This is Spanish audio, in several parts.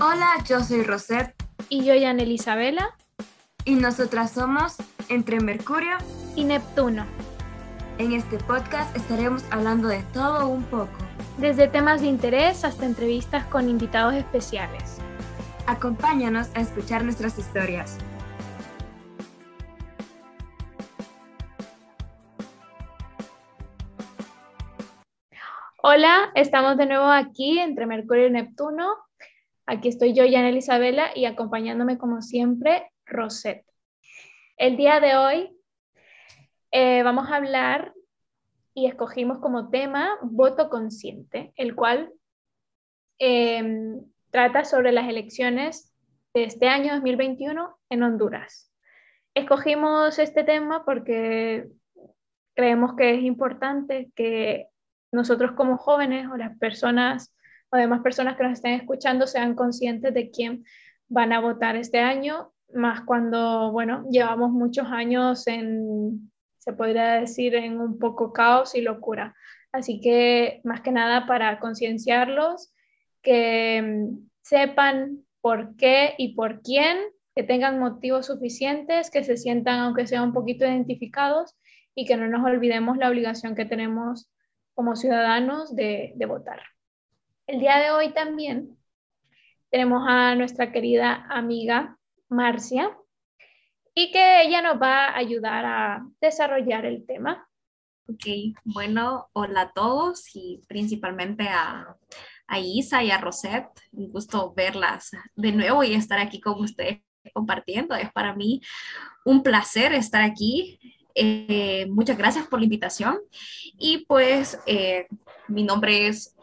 Hola, yo soy Rosette. Y yo, Jan Isabela. Y nosotras somos Entre Mercurio y Neptuno. En este podcast estaremos hablando de todo un poco. Desde temas de interés hasta entrevistas con invitados especiales. Acompáñanos a escuchar nuestras historias. Hola, estamos de nuevo aquí entre Mercurio y Neptuno. Aquí estoy yo, Jan Isabela, y acompañándome como siempre, Rosette. El día de hoy eh, vamos a hablar y escogimos como tema voto consciente, el cual em, trata sobre las elecciones de este año 2021 en Honduras. Escogimos este tema porque creemos que es importante que nosotros como jóvenes o las personas o personas que nos estén escuchando sean conscientes de quién van a votar este año, más cuando, bueno, llevamos muchos años en, se podría decir, en un poco caos y locura. Así que, más que nada, para concienciarlos, que mm, sepan por qué y por quién, que tengan motivos suficientes, que se sientan, aunque sea un poquito identificados, y que no nos olvidemos la obligación que tenemos como ciudadanos de, votar. El día de hoy también tenemos a nuestra querida amiga Marcia y que ella nos va a ayudar a desarrollar el tema. Ok, bueno, hola a todos y principalmente a, a Isa y a Rosette. Un gusto verlas de nuevo y estar aquí con ustedes compartiendo. Es para mí un placer estar aquí eh, muchas gracias por la invitación. Y pues eh, mi nombre es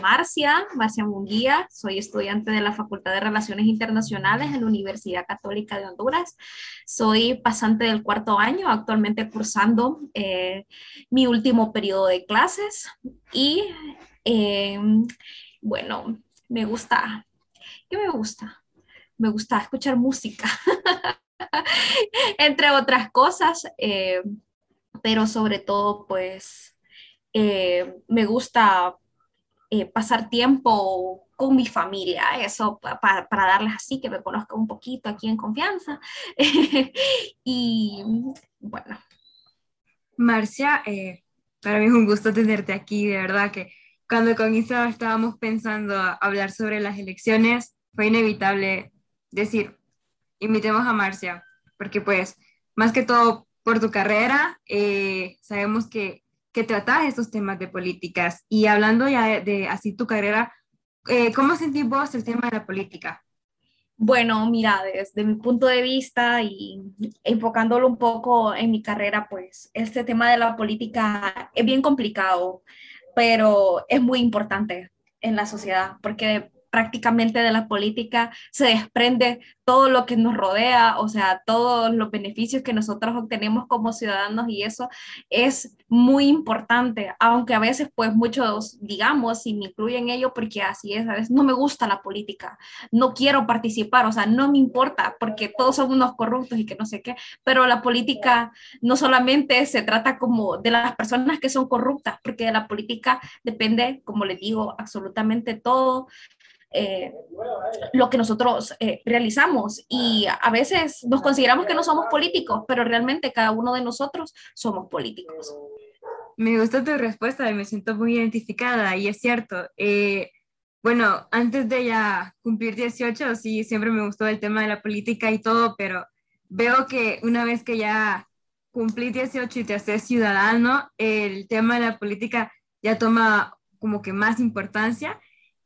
Marcia, Marcia Munguía, soy estudiante de la Facultad de Relaciones Internacionales en la Universidad Católica de Honduras. Soy pasante del cuarto año, actualmente cursando eh, mi último periodo de clases y bueno, me gusta, ¿qué me gusta? Me gusta escuchar música. entre otras cosas, eh, pero sobre todo, pues, eh, me gusta eh, pasar tiempo con mi familia, eso para darles así, que me conozcan un poquito aquí en confianza. y bueno. Marcia, para mí es un gusto tenerte aquí, de verdad que cuando con Isa estábamos pensando hablar sobre las elecciones, fue inevitable decir, invitemos a Marcia, porque pues más que todo por tu carrera, eh, sabemos que, que tratas estos temas de políticas y hablando ya de, así tu carrera, eh, ¿cómo sentís vos el tema de la política? Bueno, mira, desde mi punto de vista y enfocándolo un poco en mi carrera, pues este tema de la política es bien complicado, pero es muy importante en la sociedad porque prácticamente de la política se desprende todo lo que nos rodea, o sea, todos los beneficios que nosotros obtenemos como ciudadanos y eso es muy importante, aunque a veces pues muchos digamos y me incluyen ello porque así es, a veces no me gusta la política, no quiero participar, o sea, no me importa porque todos son unos corruptos y que no sé qué, pero la política no solamente se trata como de las personas que son corruptas, porque de la política depende, como les digo, absolutamente todo eh, lo que nosotros eh, realizamos y a veces nos consideramos que no somos políticos, pero realmente cada uno de nosotros somos políticos. Me gusta tu respuesta y me siento muy identificada y es cierto. Eh, bueno, antes de ya cumplir 18, sí, siempre me gustó el tema de la política y todo, pero veo que una vez que ya cumplí 18 y te haces ciudadano, el tema de la política ya toma como que más importancia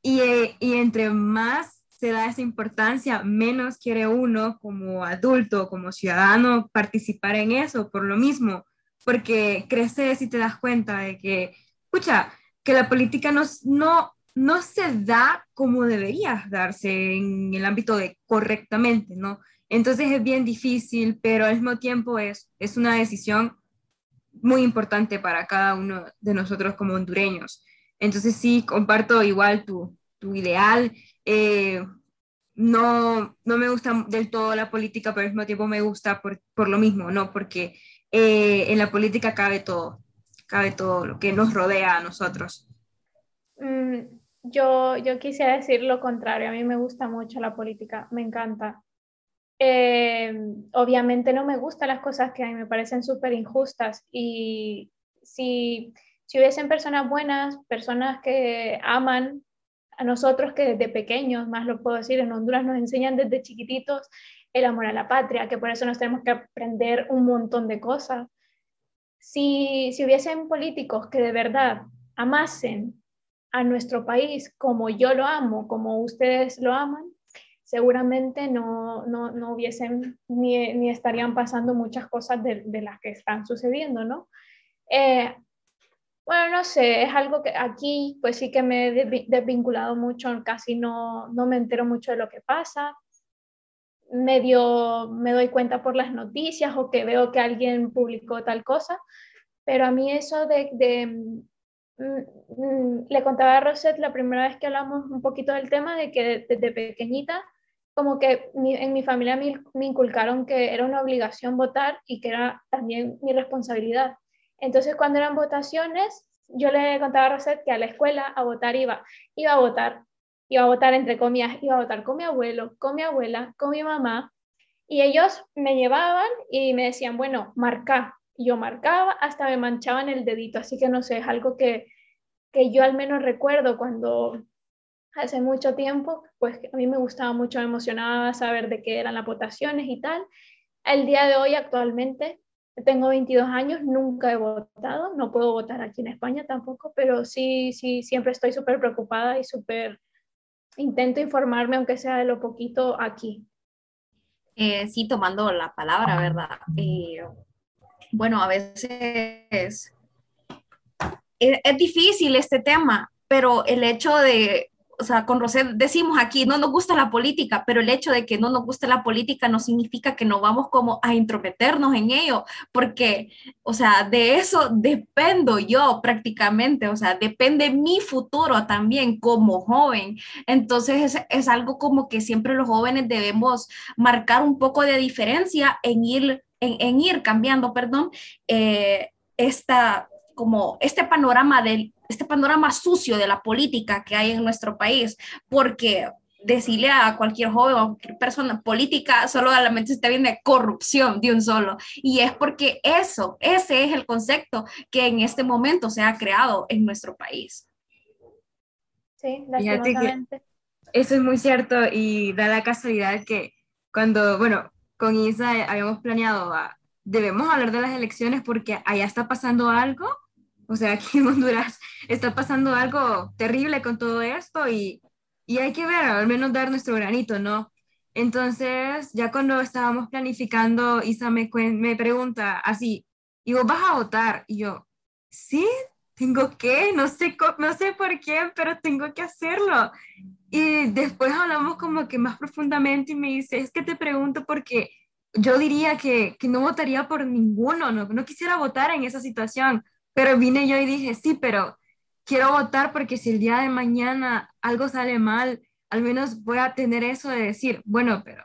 y, y, entre más se da esa importancia, menos quiere uno como adulto, como ciudadano, participar en eso por lo mismo, porque creces y te das cuenta de que, escucha, que la política no, no, no se da como debería darse en el ámbito de correctamente, ¿no? Entonces es bien difícil, pero al mismo tiempo es, es una decisión muy importante para cada uno de nosotros como hondureños. Entonces sí, comparto igual tu, tu ideal. Eh, no, no me gusta del todo la política, pero al mismo tiempo me gusta por, por lo mismo, ¿no? Porque eh, en la política cabe todo, cabe todo lo que nos rodea a nosotros. Mm, yo, yo quisiera decir lo contrario. A mí me gusta mucho la política, me encanta. Eh, obviamente no me gustan las cosas que a mí me parecen súper injustas y si, si hubiesen personas buenas, personas que aman a nosotros que desde pequeños, más lo puedo decir, en Honduras nos enseñan desde chiquititos el amor a la patria, que por eso nos tenemos que aprender un montón de cosas. Si, si hubiesen políticos que de verdad amasen a nuestro país como yo lo amo, como ustedes lo aman, seguramente no, no, no hubiesen ni, ni, estarían pasando muchas cosas de, las que están sucediendo, ¿no? Eh, bueno, no sé, es algo que aquí pues sí que me he desvinculado mucho, casi no, no me entero mucho de lo que pasa. Medio me doy cuenta por las noticias o que veo que alguien publicó tal cosa, pero a mí eso de, mm, mm, le contaba a Rosette la primera vez que hablamos un poquito del tema de que desde pequeñita como que en mi familia me, inculcaron que era una obligación votar y que era también mi responsabilidad. Entonces, cuando eran votaciones, yo le contaba a Rosette que a la escuela a votar iba, iba a votar, iba a votar entre comillas, iba a votar con mi abuelo, con mi abuela, con mi mamá, y ellos me llevaban y me decían, bueno, marca. yo marcaba, hasta me manchaban el dedito, así que no sé, es algo que, que yo al menos recuerdo cuando hace mucho tiempo, pues a mí me gustaba mucho, me emocionaba saber de qué eran las votaciones y tal. El día de hoy actualmente tengo 22 años, nunca he votado, no puedo votar aquí en España tampoco, pero sí, sí, siempre estoy súper preocupada y súper intento informarme, aunque sea de lo poquito aquí. Eh, sí, tomando la palabra, ¿verdad? Eh, bueno, a veces es, es difícil este tema, pero el hecho de o sea, con Rosé decimos aquí, no nos gusta la política, pero el hecho de que no nos guste la política no significa que no vamos como a intrometernos en ello, porque, o sea, de eso dependo yo prácticamente, o sea, depende mi futuro también como joven. Entonces es, es algo como que siempre los jóvenes debemos marcar un poco de diferencia en ir, en, en ir cambiando, perdón, eh, esta, como este panorama del este panorama sucio de la política que hay en nuestro país, porque decirle a cualquier joven o a cualquier persona política, solo a la mente se está viendo corrupción de un solo. Y es porque eso, ese es el concepto que en este momento se ha creado en nuestro país. Sí, lastimosamente. Eso es muy cierto y da la casualidad que cuando, bueno, con Isa habíamos planeado, a, debemos hablar de las elecciones porque allá está pasando algo o sea, aquí en Honduras está pasando algo terrible con todo esto y, y hay que ver, al menos dar nuestro granito, ¿no? Entonces, ya cuando estábamos planificando, Isa me, me pregunta así, ¿y vos vas a votar? Y yo, sí, tengo que, no sé, no sé por qué, pero tengo que hacerlo. Y después hablamos como que más profundamente y me dice, es que te pregunto porque yo diría que, que no votaría por ninguno, no, no quisiera votar en esa situación, pero vine yo y dije, sí, pero quiero votar porque si el día de mañana algo sale mal, al menos voy a tener eso de decir, bueno, pero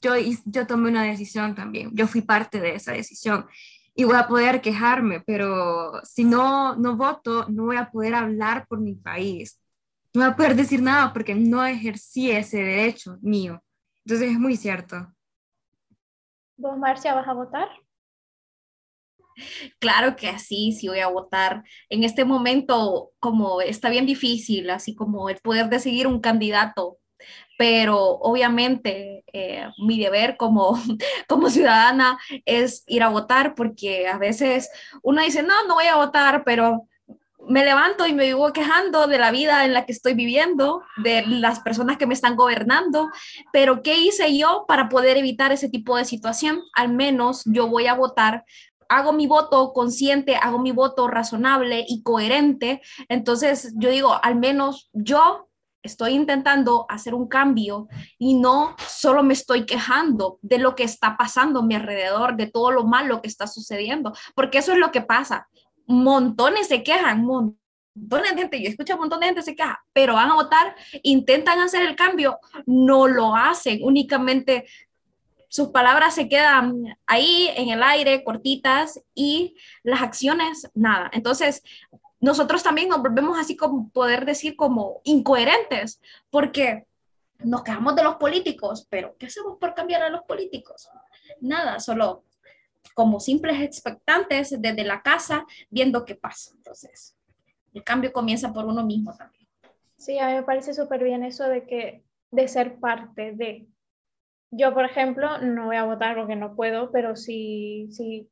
yo, yo tomé una decisión también, yo fui parte de esa decisión y voy a poder quejarme, pero si no, no voto, no voy a poder hablar por mi país, no voy a poder decir nada porque no ejercí ese derecho mío. Entonces es muy cierto. ¿Vos, Marcia, vas a votar? Claro que sí, sí voy a votar. En este momento, como está bien difícil, así como el poder decidir un candidato, pero obviamente eh, mi deber como, como ciudadana es ir a votar porque a veces uno dice, no, no voy a votar, pero me levanto y me vivo quejando de la vida en la que estoy viviendo, de las personas que me están gobernando, pero ¿qué hice yo para poder evitar ese tipo de situación? Al menos yo voy a votar hago mi voto consciente, hago mi voto razonable y coherente, entonces yo digo, al menos yo estoy intentando hacer un cambio y no solo me estoy quejando de lo que está pasando a mi alrededor, de todo lo malo que está sucediendo, porque eso es lo que pasa. Montones se quejan, montones de gente, yo escucho a montón de gente se queja, pero van a votar, intentan hacer el cambio, no lo hacen, únicamente sus palabras se quedan ahí en el aire, cortitas, y las acciones, nada. Entonces, nosotros también nos volvemos así como poder decir como incoherentes, porque nos quejamos de los políticos, pero ¿qué hacemos por cambiar a los políticos? Nada, solo como simples expectantes desde la casa viendo qué pasa. Entonces, el cambio comienza por uno mismo también. Sí, a mí me parece súper bien eso de que de ser parte de. Yo, por ejemplo, no voy a votar porque no puedo, pero si, si,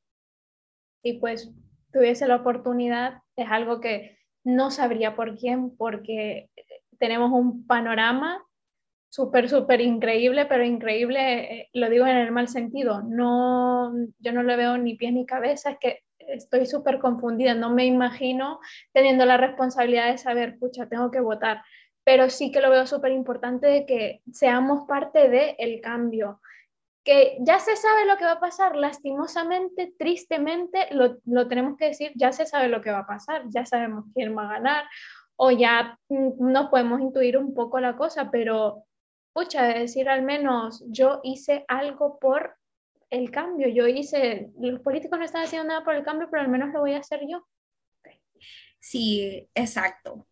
si pues tuviese la oportunidad, es algo que no sabría por quién, porque tenemos un panorama súper, súper increíble, pero increíble, eh, lo digo en el mal sentido, no, yo no le veo ni pies ni cabeza, es que estoy súper confundida, no me imagino teniendo la responsabilidad de saber, pucha, tengo que votar, pero sí que lo veo súper importante de que seamos parte del el cambio, que ya se sabe lo que va a pasar, lastimosamente, tristemente, lo, lo tenemos que decir, ya se sabe lo que va a pasar, ya sabemos quién va a ganar, o ya mm, nos podemos intuir un poco la cosa, pero pucha, de decir al menos yo hice algo por el cambio, yo hice, los políticos no están haciendo nada por el cambio, pero al menos lo voy a hacer yo. Sí, exacto.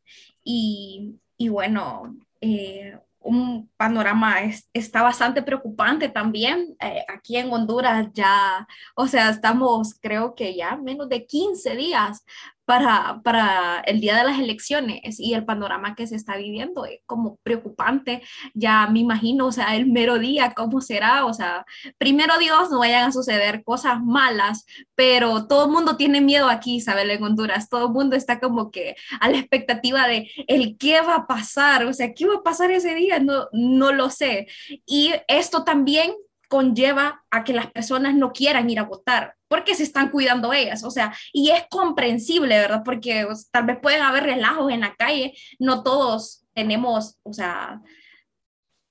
Y, y bueno, eh, un panorama está bastante preocupante también. Eh, aquí en Honduras ya, o sea, estamos creo que ya menos de 15 días para, para el día de las elecciones y el panorama que se está viviendo es como preocupante. Ya me imagino, o sea, el mero día, cómo será, o sea, primero Dios, no vayan a suceder cosas malas, pero todo el mundo tiene miedo aquí, Isabel, en Honduras, todo el mundo está como que a la expectativa de el qué va a pasar, o sea, qué va a pasar ese día, no, no lo sé. Y esto también conlleva a que las personas no quieran ir a votar porque se están cuidando ellas, o sea, y es comprensible, ¿verdad? Porque tal vez pueden haber relajos en la calle, no todos tenemos, o sea,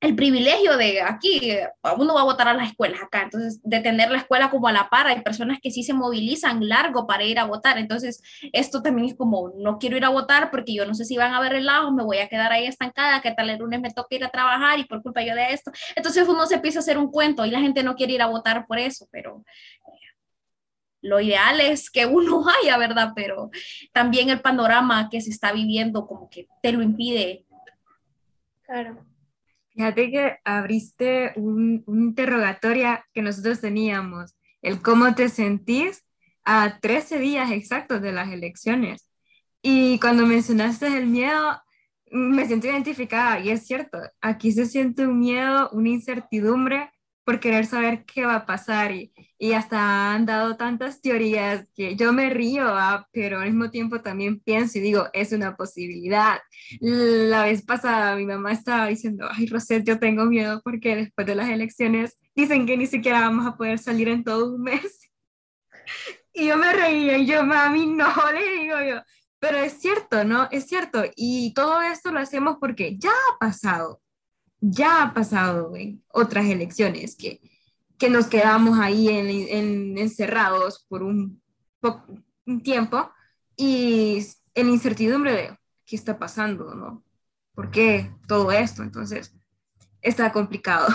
el privilegio de aquí, uno va a votar a las escuelas acá, entonces de tener la escuela como a la par, hay personas que sí se movilizan largo para ir a votar, entonces esto también es como, no quiero ir a votar porque yo no sé si van a haber relajos, me voy a quedar ahí estancada, que tal el lunes me toca ir a trabajar y por culpa yo de esto, entonces uno se empieza a hacer un cuento y la gente no quiere ir a votar por eso, pero lo ideal es que uno vaya, ¿verdad? Pero también el panorama que se está viviendo como que te lo impide. Claro. Fíjate que abriste un, un interrogatorio que nosotros teníamos, el cómo te sentís a 13 días exactos de las elecciones. Y cuando mencionaste el miedo, me siento identificada y es cierto, aquí se siente un miedo, una incertidumbre por querer saber qué va a pasar y, y hasta han dado tantas teorías que yo me río, ah, pero al mismo tiempo también pienso y digo, es una posibilidad. La vez pasada mi mamá estaba diciendo, ay Rosette, yo tengo miedo porque después de las elecciones dicen que ni siquiera vamos a poder salir en todo un mes. Y yo me reía y yo, mami, no, le digo yo. Pero es cierto, ¿no? Es cierto. Y todo esto lo hacemos porque ya ha pasado ya ha pasado en otras elecciones que, que nos quedamos ahí en, encerrados por un, tiempo y en incertidumbre de qué está pasando, ¿no? ¿Por qué todo esto? Entonces, está complicado.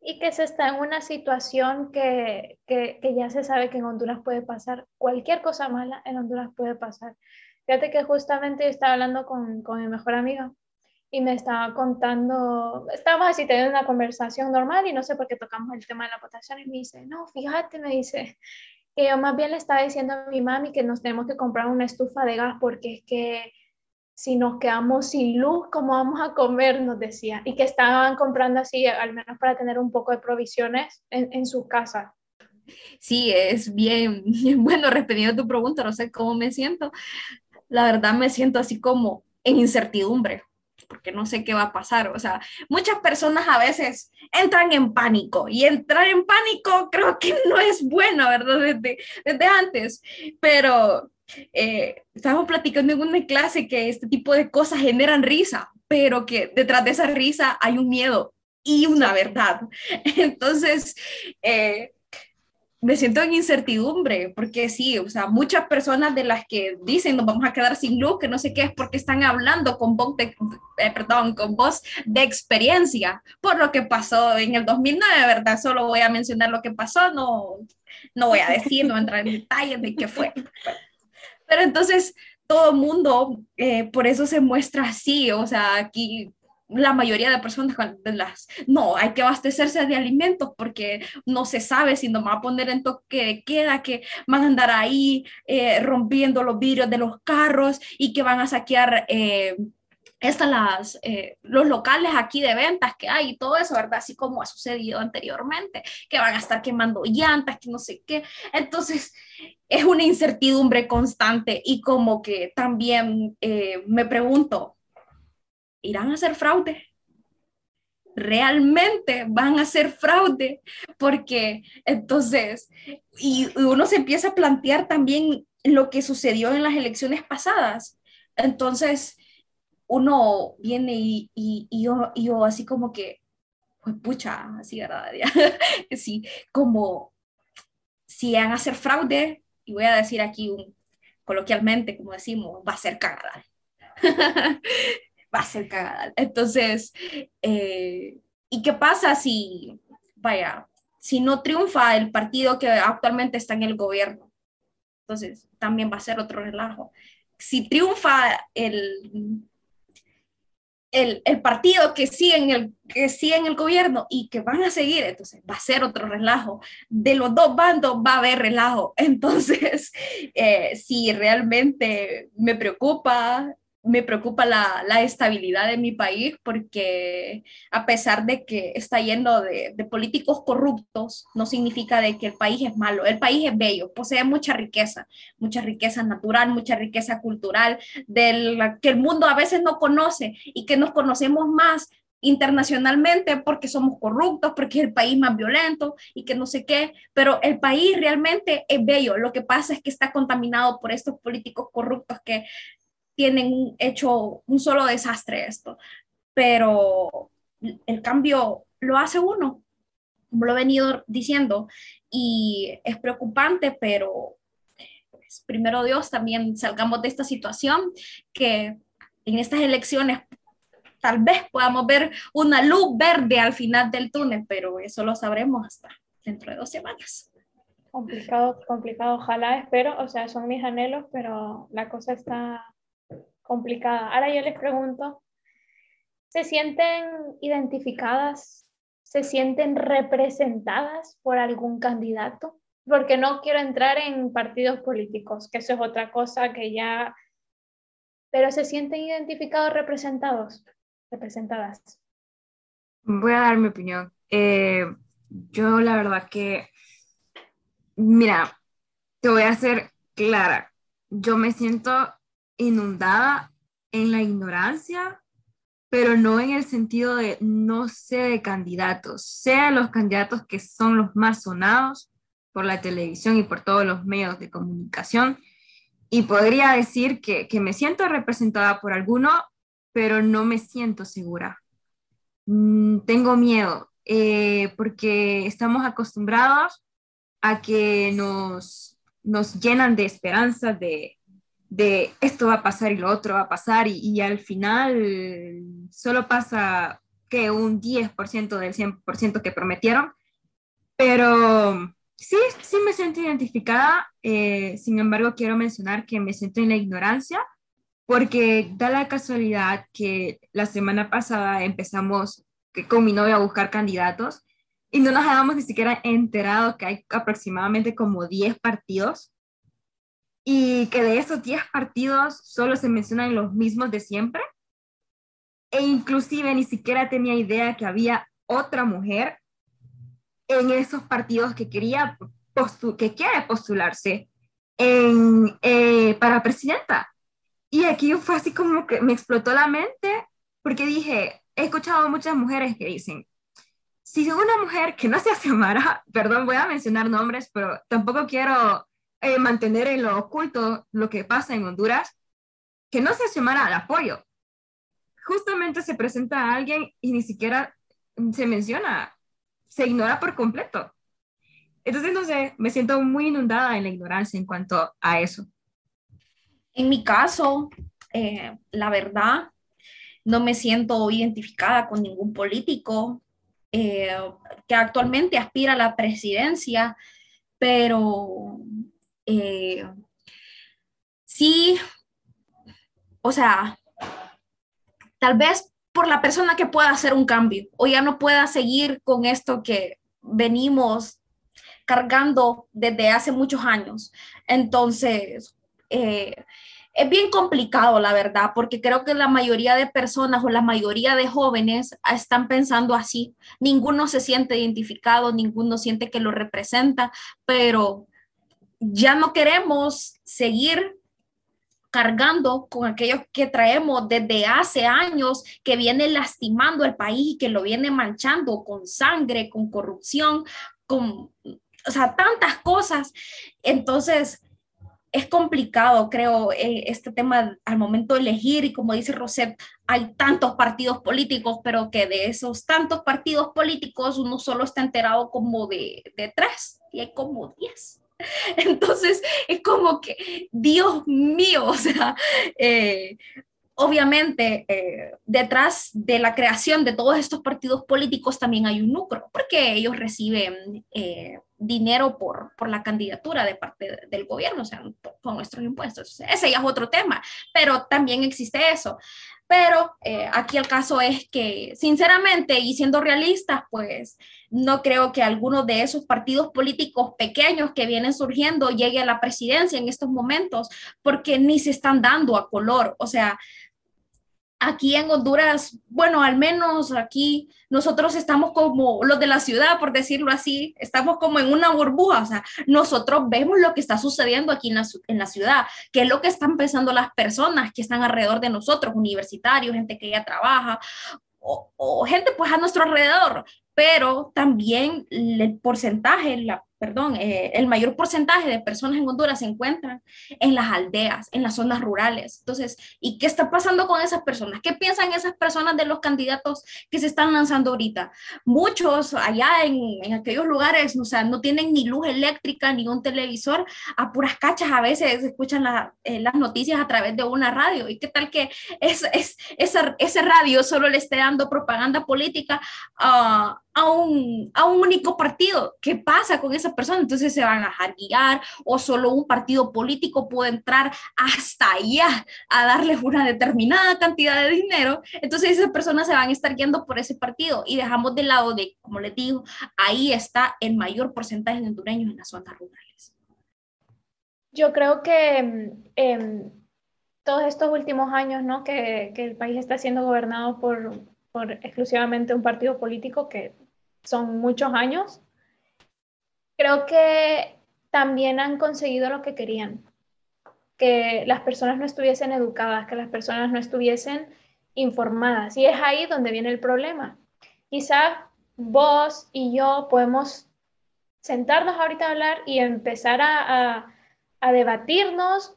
Y que se está en una situación que, que, que ya se sabe que en Honduras puede pasar, cualquier cosa mala en Honduras puede pasar. Fíjate que justamente estaba hablando con, con mi mejor amiga y me estaba contando, estábamos así teniendo una conversación normal y no sé por qué tocamos el tema de la votación y me dice, no, fíjate, me dice, que yo más bien le estaba diciendo a mi mami que nos tenemos que comprar una estufa de gas porque es que si nos quedamos sin luz, ¿cómo vamos a comer? Nos decía. Y que estaban comprando así, al menos para tener un poco de provisiones en, en su casa. Sí, es bien, bueno, respondiendo a tu pregunta, no sé cómo me siento. La verdad me siento así como en incertidumbre, porque no sé qué va a pasar. O sea, muchas personas a veces entran en pánico y entrar en pánico creo que no es bueno, ¿verdad? Desde, desde antes, pero eh, estábamos platicando en una clase que este tipo de cosas generan risa, pero que detrás de esa risa hay un miedo y una verdad. Entonces, eh, me siento en incertidumbre, porque sí, o sea, muchas personas de las que dicen nos vamos a quedar sin luz, que no sé qué es porque están hablando con voz de, eh, perdón, con voz de experiencia por lo que pasó en el 2009, ¿verdad? Solo voy a mencionar lo que pasó, no, no voy a decir, no entrar en detalles de qué fue. Pero entonces, todo el mundo, eh, por eso se muestra así, o sea, aquí la mayoría de personas de las, no, hay que abastecerse de alimentos porque no se sabe si nos va a poner en toque de queda, que van a andar ahí eh, rompiendo los vidrios de los carros y que van a saquear eh, estas las, eh, los locales aquí de ventas que hay y todo eso, ¿verdad? Así como ha sucedido anteriormente, que van a estar quemando llantas, que no sé qué. Entonces, es una incertidumbre constante y como que también me pregunto, irán a hacer fraude. Realmente van a hacer fraude, porque entonces, y uno se empieza a plantear también lo que sucedió en las elecciones pasadas. Entonces, uno viene y, y, yo, así como que, pues pucha, así, ¿verdad? sí, como si van a hacer fraude, y voy a decir aquí coloquialmente, como decimos, va a ser cagada. va a ser cagada. Entonces, eh, ¿y qué pasa si, vaya, si no triunfa el partido que actualmente está en el gobierno? Entonces, también va a ser otro relajo. Si triunfa el, el, el, partido que sigue, en el, que sigue en el gobierno y que van a seguir, entonces va a ser otro relajo. De los dos bandos va a haber relajo. Entonces, eh, si realmente me preocupa me preocupa la, la, estabilidad de mi país porque a pesar de que está yendo de, políticos corruptos, no significa de que el país es malo. El país es bello, posee mucha riqueza, mucha riqueza natural, mucha riqueza cultural, de la que el mundo a veces no conoce y que nos conocemos más internacionalmente porque somos corruptos, porque es el país más violento y que no sé qué, pero el país realmente es bello. Lo que pasa es que está contaminado por estos políticos corruptos que tienen hecho un solo desastre esto, pero el cambio lo hace uno, como lo he venido diciendo, y es preocupante, pero pues, primero Dios también salgamos de esta situación, que en estas elecciones tal vez podamos ver una luz verde al final del túnel, pero eso lo sabremos hasta dentro de dos semanas. Complicado, complicado, ojalá, espero, o sea, son mis anhelos, pero la cosa está complicada. Ahora yo les pregunto, ¿se sienten identificadas? ¿Se sienten representadas por algún candidato? Porque no quiero entrar en partidos políticos, que eso es otra cosa que ya... Pero ¿se sienten identificados, representados, representadas? Voy a dar mi opinión. Eh, yo la verdad que, mira, te voy a ser clara. Yo me siento inundada en la ignorancia, pero no en el sentido de no sé de candidatos, sea los candidatos que son los más sonados por la televisión y por todos los medios de comunicación. Y podría decir que, me siento representada por alguno, pero no me siento segura. Mm, tengo miedo eh, porque estamos acostumbrados a que nos, nos llenan de esperanzas, de, de esto va a pasar y lo otro va a pasar y, al final solo pasa que un 10% del 100% que prometieron, pero sí, sí me siento identificada, eh, sin embargo quiero mencionar que me siento en la ignorancia porque da la casualidad que la semana pasada empezamos con mi novia a buscar candidatos y no nos habíamos ni siquiera enterado que hay aproximadamente como 10 partidos y que de esos 10 partidos solo se mencionan los mismos de siempre. E inclusive ni siquiera tenía idea que había otra mujer en esos partidos que quería que quiere postularse eh, para presidenta. Y aquí fue así como que me explotó la mente porque dije, he escuchado muchas mujeres que dicen, si una mujer que no se hace Mara, perdón, voy a mencionar nombres, pero tampoco quiero eh, mantener en lo oculto lo que pasa en Honduras, que no se asomara al apoyo. Justamente se presenta a alguien y ni siquiera se menciona, se ignora por completo. Entonces, no sé, me siento muy inundada en la ignorancia en cuanto a eso. En mi caso, eh, la verdad, no me siento identificada con ningún político eh, que actualmente aspira a la presidencia, pero eh, sí o sea, tal vez por la persona que pueda hacer un cambio o ya no pueda seguir con esto que venimos cargando desde hace muchos años. Entonces, eh, es bien complicado, la verdad, porque creo que la mayoría de personas o la mayoría de jóvenes están pensando así. Ninguno se siente identificado, ninguno siente que lo representa, pero ya no queremos seguir cargando con aquellos que traemos desde hace años, que viene lastimando al país y que lo viene manchando con sangre, con corrupción, con, o sea, tantas cosas. Entonces, es complicado, creo, eh, este tema al momento de elegir y como dice Roset, hay tantos partidos políticos, pero que de esos tantos partidos políticos uno solo está enterado como de, de tres y hay como diez. Entonces es como que, Dios mío, o sea, eh, obviamente eh, detrás de la creación de todos estos partidos políticos también hay un lucro, porque ellos reciben dinero por, por la candidatura de parte del gobierno, o sea, con nuestros impuestos. Ese ya es otro tema, pero también existe eso. Pero eh, aquí el caso es que, sinceramente, y siendo realistas, pues no creo que alguno de esos partidos políticos pequeños que vienen surgiendo llegue a la presidencia en estos momentos, porque ni se están dando a color. O sea, aquí en Honduras, bueno, al menos aquí nosotros estamos como los de la ciudad, por decirlo así, estamos como en una burbuja, o sea, nosotros vemos lo que está sucediendo aquí en la, ciudad, qué es lo que están pensando las personas que están alrededor de nosotros, universitarios, gente que ya trabaja, o, o gente pues a nuestro alrededor, pero también el porcentaje, la perdón, eh, el mayor porcentaje de personas en Honduras se encuentran en las aldeas, en las zonas rurales. Entonces, ¿y qué está pasando con esas personas? ¿Qué piensan esas personas de los candidatos que se están lanzando ahorita? Muchos allá en, aquellos lugares, o sea, no tienen ni luz eléctrica ni un televisor, a puras cachas a veces escuchan eh, las noticias a través de una radio. ¿Y qué tal que es, es, ese radio solo le esté dando propaganda política a a un, a un único partido. ¿Qué pasa con esa persona? Entonces se van a dejar guiar o solo un partido político puede entrar hasta allá a darles una determinada cantidad de dinero. Entonces esas personas se van a estar guiando por ese partido y dejamos de lado de, como les digo, ahí está el mayor porcentaje de hondureños en las zonas rurales. Yo creo que eh, todos estos últimos años ¿no? que, que el país está siendo gobernado por, por exclusivamente un partido político que son muchos años, creo que también han conseguido lo que querían, que las personas no estuviesen educadas, que las personas no estuviesen informadas. Y es ahí donde viene el problema. Quizás vos y yo podemos sentarnos ahorita a hablar y empezar a, a debatirnos,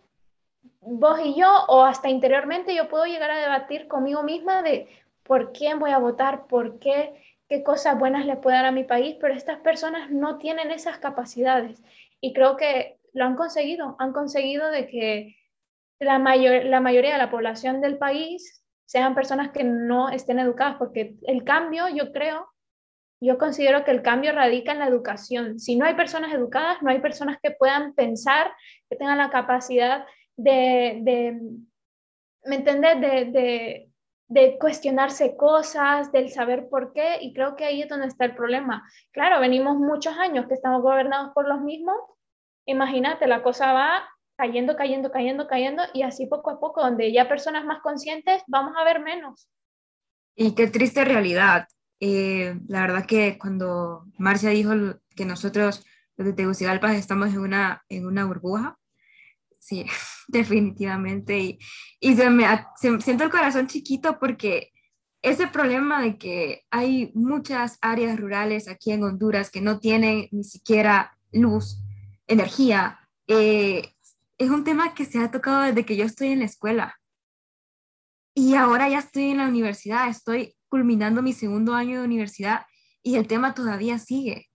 vos y yo, o hasta interiormente yo puedo llegar a debatir conmigo misma de por quién voy a votar, por qué qué cosas buenas le puede dar a mi país, pero estas personas no tienen esas capacidades y creo que lo han conseguido, han conseguido de que la, mayor, la mayoría de la población del país sean personas que no estén educadas, porque el cambio, yo creo, yo considero que el cambio radica en la educación. Si no hay personas educadas, no hay personas que puedan pensar, que tengan la capacidad de, de ¿me entiendes? De, de, de cuestionarse cosas, del saber por qué, y creo que ahí es donde está el problema. Claro, venimos muchos años que estamos gobernados por los mismos, imagínate, la cosa va cayendo, cayendo, cayendo, cayendo, y así poco a poco, donde ya personas más conscientes, vamos a ver menos. Y qué triste realidad. Eh, la verdad que cuando Marcia dijo que nosotros, los de Tegucigalpa, estamos en una, en una burbuja, sí, definitivamente. Y, y se me siento el corazón chiquito porque ese problema de que hay muchas áreas rurales aquí en Honduras que no tienen ni siquiera luz, energía, eh, es un tema que se ha tocado desde que yo estoy en la escuela. Y ahora ya estoy en la universidad, estoy culminando mi segundo año de universidad y el tema todavía sigue.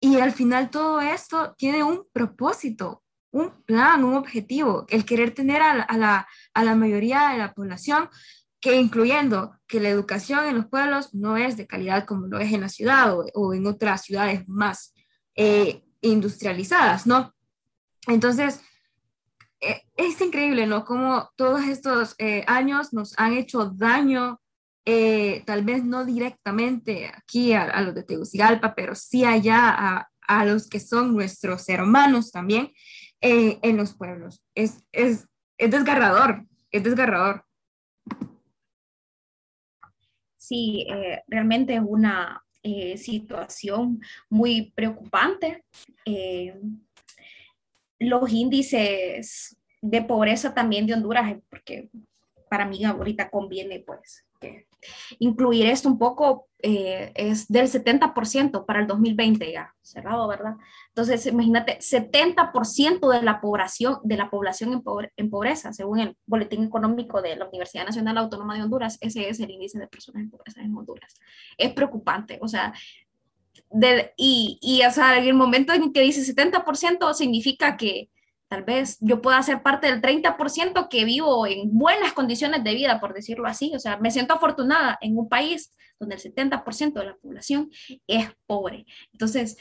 Y al final todo esto tiene un propósito, un plan, un objetivo, el querer tener a la, a la, mayoría de la población, que incluyendo que la educación en los pueblos no es de calidad como lo es en la ciudad o, en otras ciudades más eh, industrializadas, ¿no? Entonces, eh, es increíble, ¿no? Como todos estos eh, años nos han hecho daño, tal vez no directamente aquí a, los de Tegucigalpa, pero sí allá a, a, los que son nuestros hermanos también en los pueblos. Es, es, es desgarrador, es desgarrador. Sí, realmente es una situación muy preocupante los índices de pobreza también de Honduras, porque para mí ahorita conviene pues incluir esto un poco, eh, es del 70% para el 2020 ya, cerrado, ¿verdad? Entonces, imagínate, 70% de la población, de la población en, en, pobreza, según el Boletín Económico de la Universidad Nacional Autónoma de Honduras, ese es el índice de personas en pobreza en Honduras. Es preocupante, o sea, y, y o sea, en el momento en que dice 70% significa que tal vez yo pueda ser parte del 30% que vivo en buenas condiciones de vida, por decirlo así. O sea, me siento afortunada en un país donde el 70% de la población es pobre. Entonces,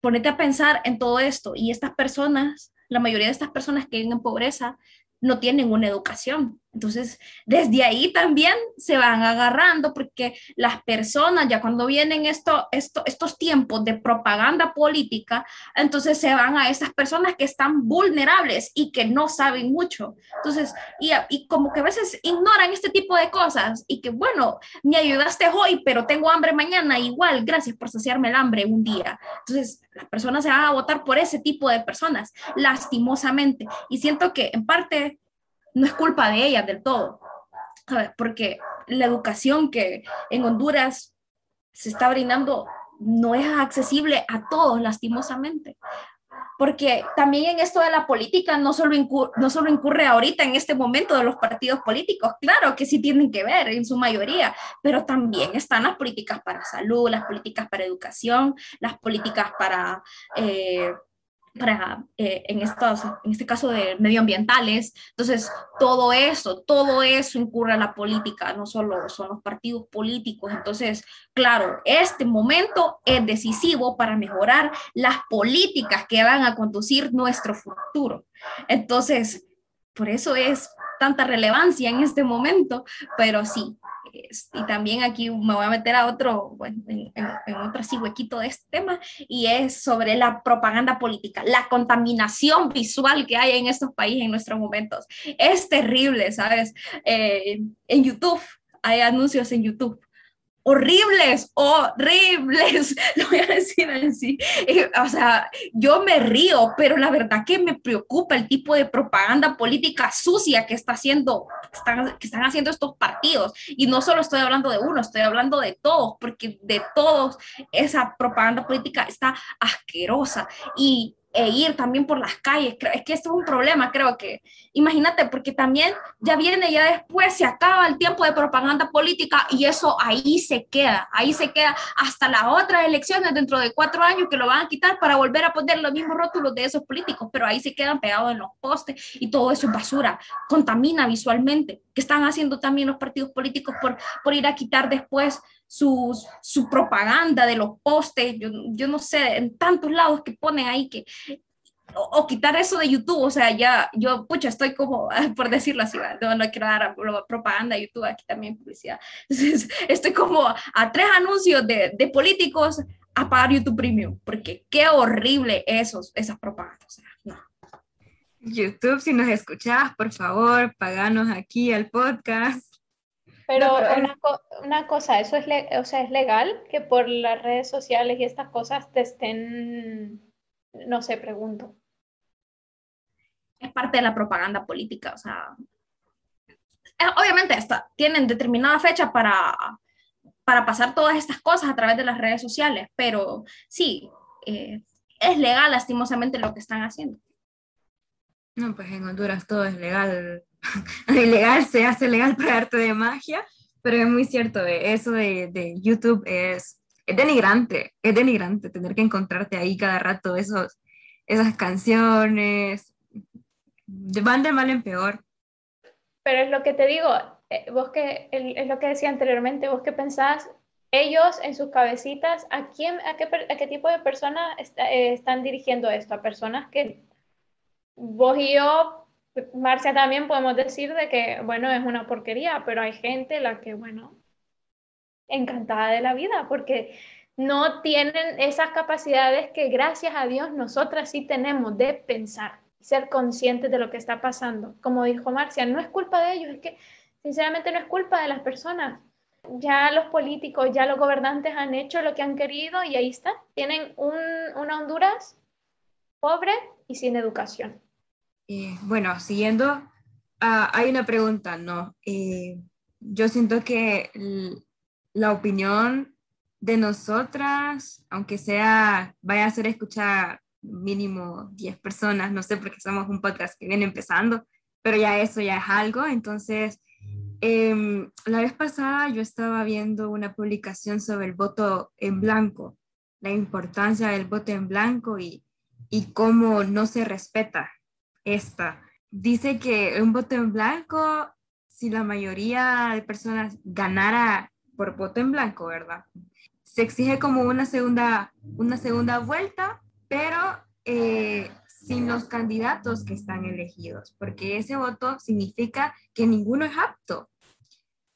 ponete a pensar en todo esto y estas personas, la mayoría de estas personas que viven en pobreza, no tienen una educación. Entonces, desde ahí también se van agarrando porque las personas, ya cuando vienen esto, esto, estos tiempos de propaganda política, entonces se van a esas personas que están vulnerables y que no saben mucho. Entonces, y, y como que a veces ignoran este tipo de cosas y que, bueno, me ayudaste hoy, pero tengo hambre mañana, igual, gracias por saciarme el hambre un día. Entonces, las personas se van a votar por ese tipo de personas, lastimosamente. Y siento que en parte no es culpa de ellas del todo, porque la educación que en Honduras se está brindando no es accesible a todos, lastimosamente. Porque también en esto de la política no solo, incurre, no solo incurre ahorita en este momento de los partidos políticos, claro que sí tienen que ver en su mayoría, pero también están las políticas para salud, las políticas para educación, las políticas para... Eh, para, eh, en, estos, en este caso de medioambientales. Entonces, todo eso, todo eso incurre a la política, no solo son los partidos políticos. Entonces, claro, este momento es decisivo para mejorar las políticas que van a conducir nuestro futuro. Entonces, por eso es tanta relevancia en este momento, pero sí, y también aquí me voy a meter a otro, bueno, en, en, otro así huequito de este tema, y es sobre la propaganda política, la contaminación visual que hay en estos países en nuestros momentos. Es terrible, ¿sabes? Eh, en YouTube, hay anuncios en YouTube horribles, horribles, lo voy a decir así. O sea, yo me río, pero la verdad que me preocupa el tipo de propaganda política sucia que está haciendo, están, que están haciendo estos partidos. Y no solo estoy hablando de uno, estoy hablando de todos, porque de todos esa propaganda política está asquerosa. Y e ir también por las calles. Es que esto es un problema, creo que. Imagínate, porque también ya viene, ya después se acaba el tiempo de propaganda política y eso ahí se queda, ahí se queda hasta las otras elecciones dentro de cuatro años que lo van a quitar para volver a poner los mismos rótulos de esos políticos, pero ahí se quedan pegados en los postes y todo eso es basura, contamina visualmente, que están haciendo también los partidos políticos por, por ir a quitar después su, su propaganda de los postes, yo, yo, no sé, en tantos lados que ponen ahí que, o, quitar eso de YouTube, o sea, ya, yo, pucha, estoy como, por decirlo así, no, no quiero dar propaganda de YouTube, aquí también publicidad, entonces estoy como a tres anuncios de, de políticos a pagar YouTube Premium, porque qué horrible esos, esas propagandas, no. YouTube, si nos escuchas, por favor, paganos aquí al podcast. Pero una, una, cosa, ¿eso es, o sea, es legal que por las redes sociales y estas cosas te estén, no sé, pregunto? Es parte de la propaganda política, o sea, eh, obviamente está, tienen determinada fecha para, para pasar todas estas cosas a través de las redes sociales, pero sí, eh, es legal lastimosamente lo que están haciendo. No, pues en Honduras todo es legal ilegal se hace legal para arte de magia, pero es muy cierto, eh, eso de, de YouTube es, es, denigrante, es denigrante tener que encontrarte ahí cada rato esos, esas canciones, van de mal en peor. Pero es lo que te digo, eh, vos que, es lo que decía anteriormente, vos que pensás, ellos en sus cabecitas, ¿a, quién, a, qué, a qué tipo de personas eh, están dirigiendo esto? A personas que vos y yo Marcia, también podemos decir de que, bueno, es una porquería, pero hay gente la que, bueno, encantada de la vida, porque no tienen esas capacidades que gracias a Dios nosotras sí tenemos de pensar, ser conscientes de lo que está pasando. Como dijo Marcia, no es culpa de ellos, es que sinceramente no es culpa de las personas. Ya los políticos, ya los gobernantes han hecho lo que han querido y ahí está. Tienen un, una Honduras pobre y sin educación. Eh, bueno, siguiendo, ah, hay una pregunta, ¿no? Eh, yo siento que la opinión de nosotras, aunque sea, vaya a ser escuchada mínimo 10 personas, no sé, porque somos un podcast que viene empezando, pero ya eso ya es algo. Entonces, em, la vez pasada yo estaba viendo una publicación sobre el voto en blanco, la importancia del voto en blanco y, y cómo no se respeta esta. Dice que un voto en blanco, si la mayoría de personas ganara por voto en blanco, ¿verdad? Se exige como una segunda, una segunda vuelta, pero eh, sin los candidatos que están elegidos, porque ese voto significa que ninguno es apto.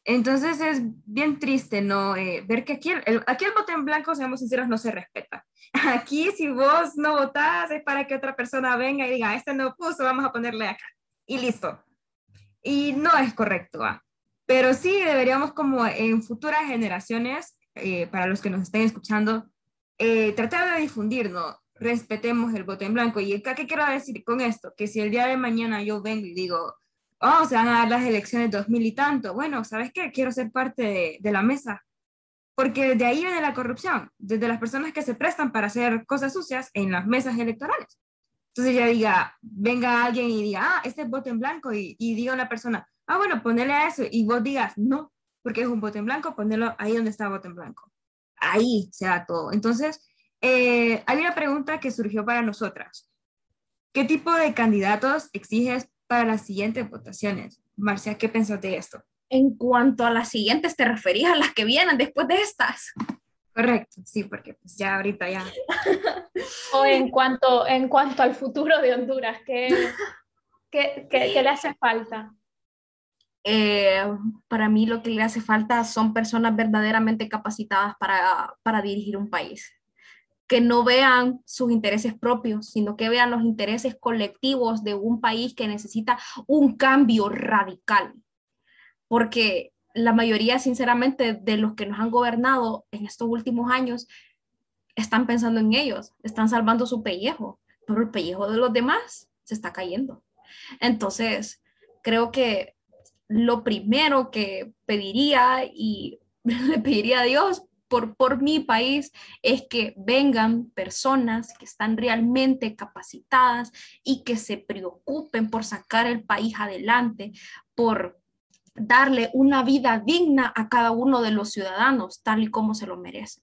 Entonces es bien triste, ¿no? Eh, ver que aquí el, aquí voto en blanco, seamos sinceros, no se respeta. Aquí si vos no votás es para que otra persona venga y diga, este no puso, vamos a ponerle acá. Y listo. Y no es correcto. ¿ah? Pero sí deberíamos como en futuras generaciones, eh, para los que nos estén escuchando, eh, tratar de difundir, ¿no? Respetemos el voto en blanco. ¿Y qué quiero decir con esto? Que si el día de mañana yo vengo y digo, oh, se van a dar las elecciones 2000 y tanto. Bueno, ¿sabes qué? Quiero ser parte de, la mesa. Porque de ahí viene la corrupción, desde las personas que se prestan para hacer cosas sucias en las mesas electorales. Entonces ya diga, venga alguien y diga, ah, este es voto en blanco, y, y diga una persona, ah, bueno, ponele a eso, y vos digas, no, porque es un voto en blanco, ponelo ahí donde está voto en blanco. Ahí se da todo. Entonces, eh, hay una pregunta que surgió para nosotras. ¿Qué tipo de candidatos exiges para las siguientes votaciones. Marcia, ¿qué pensás de esto? En cuanto a las siguientes, ¿te referís a las que vienen después de estas? Correcto, sí, porque pues ya ahorita ya. o en cuanto, en cuanto al futuro de Honduras, ¿qué, qué, qué, le hace falta? Eh, para mí lo que le hace falta son personas verdaderamente capacitadas para, para dirigir un país que no vean sus intereses propios, sino que vean los intereses colectivos de un país que necesita un cambio radical. Porque la mayoría, sinceramente, de los que nos han gobernado en estos últimos años están pensando en ellos, están salvando su pellejo, pero el pellejo de los demás se está cayendo. Entonces, creo que lo primero que pediría y le pediría a Dios por, por mi país es que vengan personas que están realmente capacitadas y que se preocupen por sacar el país adelante, por darle una vida digna a cada uno de los ciudadanos, tal y como se lo merecen.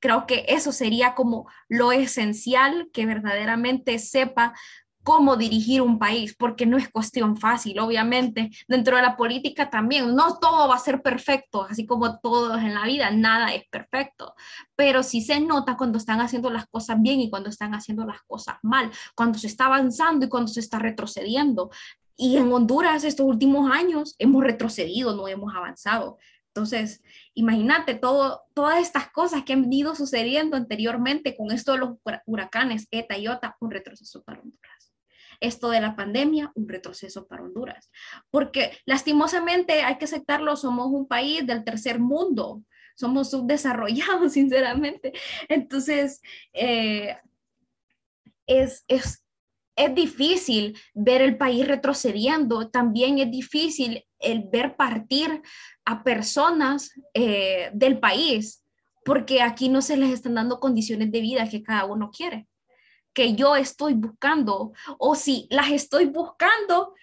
Creo que eso sería como lo esencial, que verdaderamente sepa cómo dirigir un país, porque no es cuestión fácil, obviamente. Dentro de la política también, no todo va a ser perfecto, así como todo en la vida, nada es perfecto, pero sí se nota cuando están haciendo las cosas bien y cuando están haciendo las cosas mal, cuando se está avanzando y cuando se está retrocediendo. Y en Honduras estos últimos años hemos retrocedido, no hemos avanzado. Entonces, imagínate todo, todas estas cosas que han ido sucediendo anteriormente con esto de los huracanes, ETA y OTA, un retroceso para Honduras esto de la pandemia, un retroceso para Honduras. Porque lastimosamente, hay que aceptarlo, somos un país del tercer mundo, somos subdesarrollados, sinceramente. Entonces, eh, es, es, es difícil ver el país retrocediendo, también es difícil el ver partir a personas eh, del país, porque aquí no se les están dando condiciones de vida que cada uno quiere que yo estoy buscando o si las estoy buscando,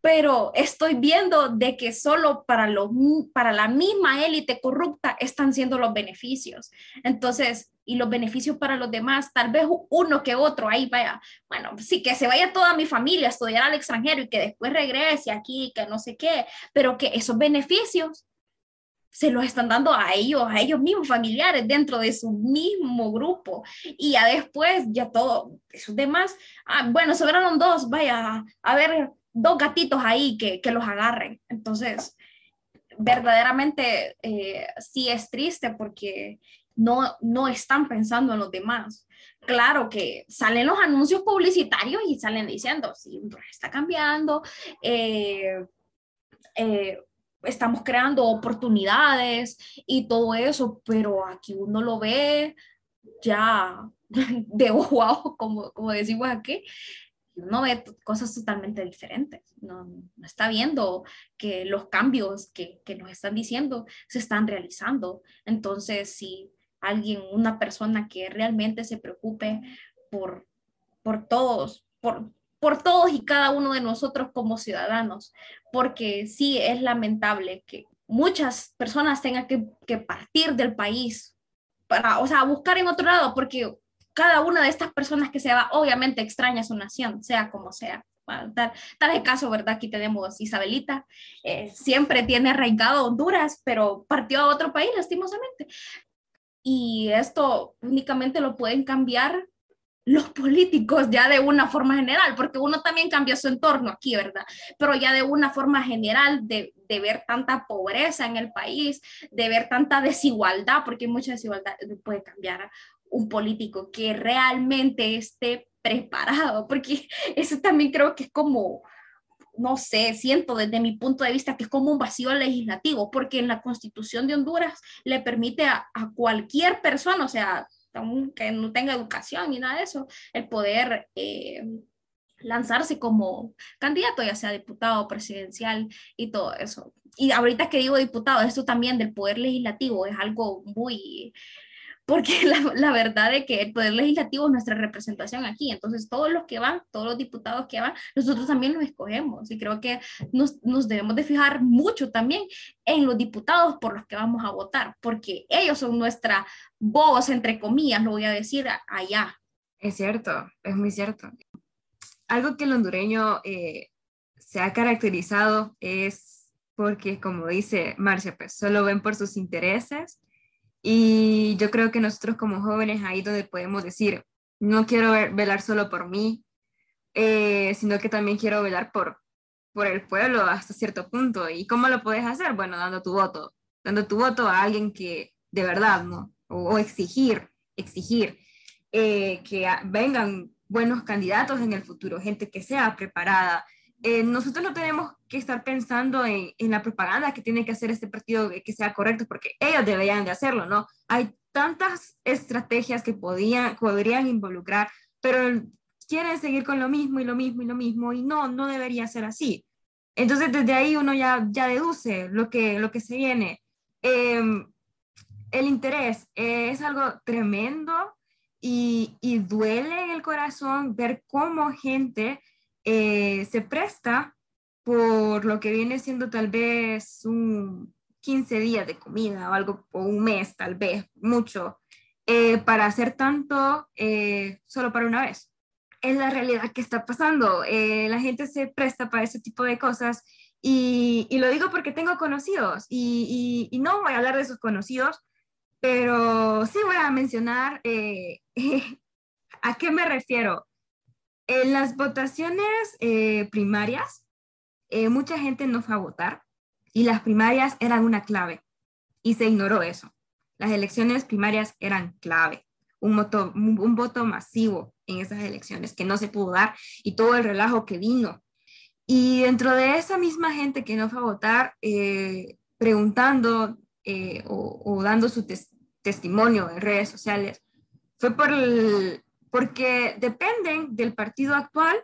pero estoy viendo de que solo para, lo, para la misma élite corrupta están siendo los beneficios. Entonces, y los beneficios para los demás, tal vez uno que otro, ahí vaya, bueno, sí, que se vaya toda mi familia a estudiar al extranjero y que después regrese aquí, que no sé qué, pero que esos beneficios se los están dando a ellos, a ellos mismos familiares dentro de su mismo grupo. Y ya después, ya todo, esos demás, ah, bueno, sobraron dos, vaya, a ver, dos gatitos ahí que, que los agarren. Entonces, verdaderamente eh, sí es triste porque no, no están pensando en los demás. Claro que salen los anuncios publicitarios y salen diciendo, sí, está cambiando, eh, eh, estamos creando oportunidades y todo eso, pero aquí uno lo ve ya de ojo a ojo, como, como decimos aquí, uno ve cosas totalmente diferentes, no, no, está viendo que los cambios que, que, nos están diciendo se están realizando. Entonces, si alguien, una persona que realmente se preocupe por, por todos, por, por todos y cada uno de nosotros como ciudadanos, porque sí es lamentable que muchas personas tengan que, partir del país para, o sea, buscar en otro lado, porque cada una de estas personas que se va, obviamente extraña su nación, sea como sea. Tal, tal el caso, ¿verdad? Aquí tenemos Isabelita, eh, siempre tiene arraigado Honduras, pero partió a otro país, lastimosamente. Y esto únicamente lo pueden cambiar los políticos ya de una forma general, porque uno también cambia su entorno aquí, ¿verdad? Pero ya de una forma general de, de, ver tanta pobreza en el país, de ver tanta desigualdad, porque mucha desigualdad puede cambiar un político que realmente esté preparado, porque eso también creo que es como, no sé, siento desde mi punto de vista que es como un vacío legislativo, porque en la constitución de Honduras le permite a, cualquier persona, o sea, aunque no tenga educación ni nada de eso, el poder eh, lanzarse como candidato, ya sea diputado, presidencial y todo eso. Y ahorita que digo diputado, esto también del poder legislativo es algo muy porque la, verdad es que el Poder Legislativo es nuestra representación aquí, entonces todos los que van, todos los diputados que van, nosotros también los escogemos y creo que nos, nos debemos de fijar mucho también en los diputados por los que vamos a votar, porque ellos son nuestra voz, entre comillas, lo voy a decir allá. Es cierto, es muy cierto. Algo que el hondureño eh, se ha caracterizado es porque, como dice Marcia, pues solo ven por sus intereses y yo creo que nosotros como jóvenes ahí donde podemos decir, no quiero velar solo por mí, eh, sino que también quiero velar por, por el pueblo hasta cierto punto. ¿Y cómo lo puedes hacer? Bueno, dando tu voto, dando tu voto a alguien que de verdad, ¿no? O, exigir, exigir eh, que vengan buenos candidatos en el futuro, gente que sea preparada, eh, nosotros no tenemos que estar pensando en, en, la propaganda que tiene que hacer este partido que sea correcto, porque ellos deberían de hacerlo, ¿no? Hay tantas estrategias que podían, podrían involucrar, pero quieren seguir con lo mismo y lo mismo y lo mismo, y no, no debería ser así. Entonces, desde ahí uno ya, ya deduce lo que, lo que se viene. Em, el interés es algo tremendo y, y duele en el corazón ver cómo gente eh, se presta por lo que viene siendo tal vez un 15 días de comida o algo, o un mes tal vez, mucho, eh, para hacer tanto eh, solo para una vez. Es la realidad que está pasando. la gente se presta para ese tipo de cosas y, y lo digo porque tengo conocidos y, y, no voy a hablar de esos conocidos, pero sí voy a mencionar a qué me refiero. En las votaciones eh, primarias, eh, mucha gente no fue a votar y las primarias eran una clave y se ignoró eso. Las elecciones primarias eran clave, un voto, un voto masivo en esas elecciones que no se pudo dar y todo el relajo que vino. Y dentro de esa misma gente que no fue a votar, eh, preguntando o, dando su testimonio en redes sociales, fue por el, porque dependen del partido actual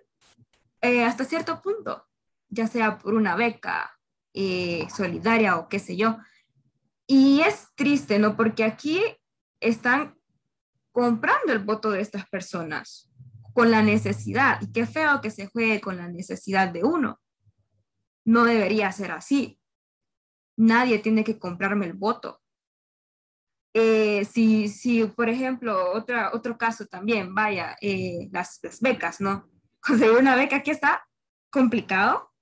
eh, hasta cierto punto, ya sea por una beca eh, solidaria o qué sé yo. Y es triste, ¿no? Porque aquí están comprando el voto de estas personas con la necesidad. Y qué feo que se juegue con la necesidad de uno. No debería ser así. Nadie tiene que comprarme el voto. Eh, si, si, por ejemplo, otra, otro caso también, vaya, eh, las, las, becas, ¿no? Conseguir una beca aquí está complicado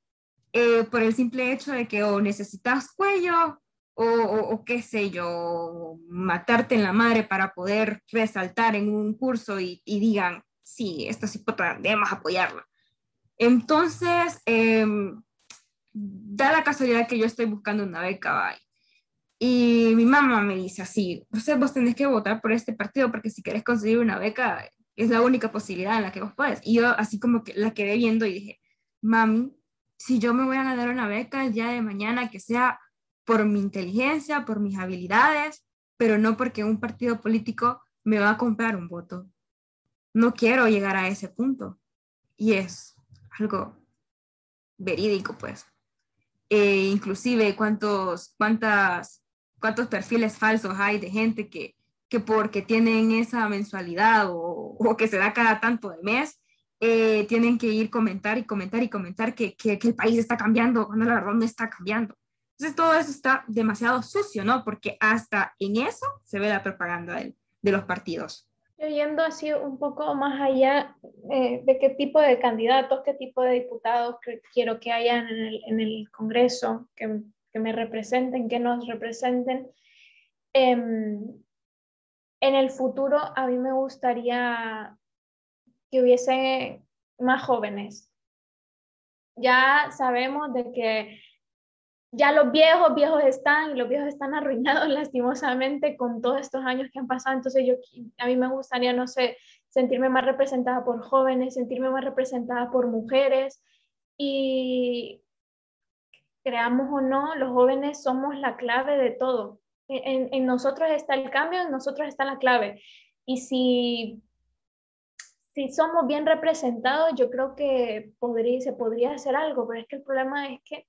eh, por el simple hecho de que o necesitas cuello o, qué sé yo, matarte en la madre para poder resaltar en un curso y, digan, sí, esto sí debemos apoyarla. Entonces, em, da la casualidad que yo estoy buscando una beca y mi mamá me dice así, pues vos tenés que votar por este partido porque si querés conseguir una beca es la única posibilidad en la que vos podés. Y yo así como que la quedé viendo y dije, mami, si yo me voy a ganar una beca el día de mañana, que sea por mi inteligencia, por mis habilidades, pero no porque un partido político me va a comprar un voto. No quiero llegar a ese punto. Y es algo verídico, pues. E inclusive cuántos, cuántas, cuántos perfiles falsos hay de gente que, que porque tienen esa mensualidad o, o que se da cada tanto de mes, eh, tienen que ir comentar y comentar y comentar que, que, que el país está cambiando cuando la verdad no está cambiando. Entonces todo eso está demasiado sucio, ¿no? Porque hasta en eso se ve la propaganda de, de los partidos. yendo así un poco más allá eh, de qué tipo de candidatos, qué tipo de diputados quiero que hayan en el, en el Congreso, que, que, me representen, que nos representen. Em, en el futuro a mí me gustaría que hubiese más jóvenes. Ya sabemos de que ya los viejos, viejos están y los viejos están arruinados lastimosamente con todos estos años que han pasado. Entonces yo, a mí me gustaría, no sé, sentirme más representada por jóvenes, sentirme más representada por mujeres y creamos o no, los jóvenes somos la clave de todo. En, en nosotros está el cambio, en nosotros está la clave. Y si, si somos bien representados, yo creo que podría, se podría hacer algo, pero es que el problema es que